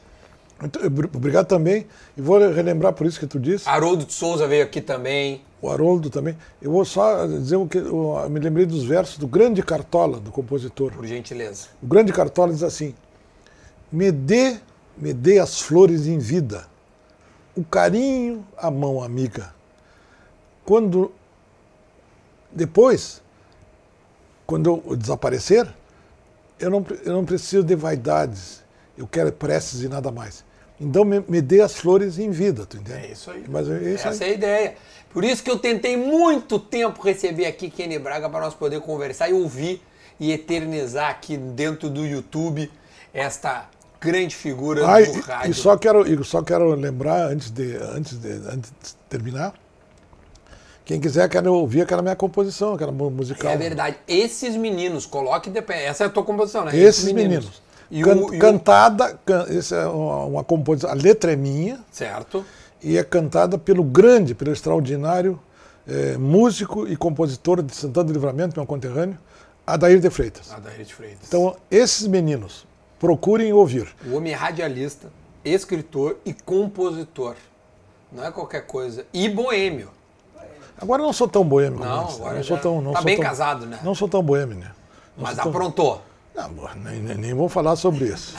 Muito- obri- Obrigado também. E vou relembrar por isso que tu disse. Haroldo de Souza veio aqui também. O Haroldo também. Eu vou só dizer o que eu me lembrei dos versos do grande Cartola, do compositor. Por gentileza. O grande Cartola diz assim: Me dê, me dê as flores em vida, o carinho, a mão amiga. Quando depois, quando eu desaparecer, eu não, eu não preciso de vaidades, eu quero preces e nada mais. Então me, me dê as flores em vida, tu entende? É isso aí. Mas é isso Essa aí. é a ideia. Por isso que eu tentei muito tempo receber aqui Kenny Braga para nós poder conversar e ouvir e eternizar aqui dentro do YouTube esta grande figura Ah, do e, rádio. e só quero, só quero lembrar, antes de, antes, de, antes de terminar, quem quiser quero ouvir aquela minha composição, aquela mu- musical. É verdade. Esses meninos, coloque de pé. Essa é a tua composição, né? Esses meninos. E Can- o, o- cantada, can, essa é uma, uma composição, a letra é minha Certo. e é cantada pelo grande, pelo extraordinário eh, músico e compositor de Santana do Livramento, meu conterrâneo, Adair de Freitas. Adair de Freitas. Então, esses meninos, procurem ouvir. O homem é radialista, escritor e compositor. Não é qualquer coisa. E boêmio. Agora eu não sou tão boêmio Não, antes, agora não sou tão, não tá sou bem tão- casado, né? Não sou tão boêmio, né? Não Mas tão- aprontou. Não, nem, nem, nem vou falar sobre isso.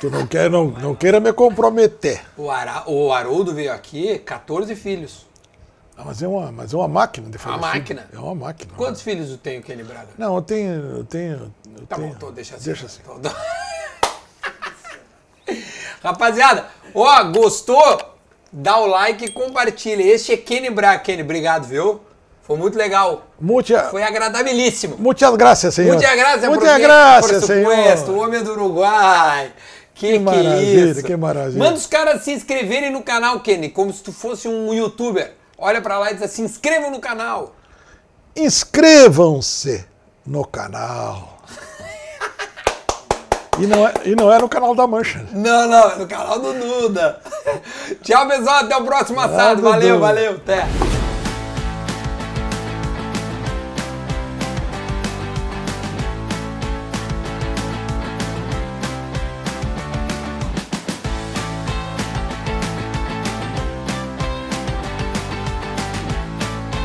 tu não, quer, não, não queira me comprometer. O, Ara... o Haroldo veio aqui, 14 filhos. Ah, Mas é uma, mas é uma máquina de fazer Uma máquina? É uma máquina. Quantos filhos tu tem, o Kenny Braga? Não, eu tenho. Eu tenho eu Tá tenho- bom, então deixa assim. Deixa assim. Então, dá- Rapaziada, ó, gostou? Dá o like e compartilha. Este é Kenny Braga. Kenny, obrigado, viu? Foi muito legal. Mucha, Foi agradabilíssimo. muchas gracias, senhor. Muchas por, gracias, por supuesto, o senhor. homem do Uruguai. Que, que, maravilha, isso. que maravilha. Manda os caras se inscreverem no canal, Kenny, como se tu fosse um youtuber. Olha pra lá e diz assim, se inscrevam no canal. Inscrevam-se no canal. E não, é, e não é no canal da Mancha. Não, não, é no canal do Duda. Tchau, pessoal, até o próximo assado. Valeu, valeu, até.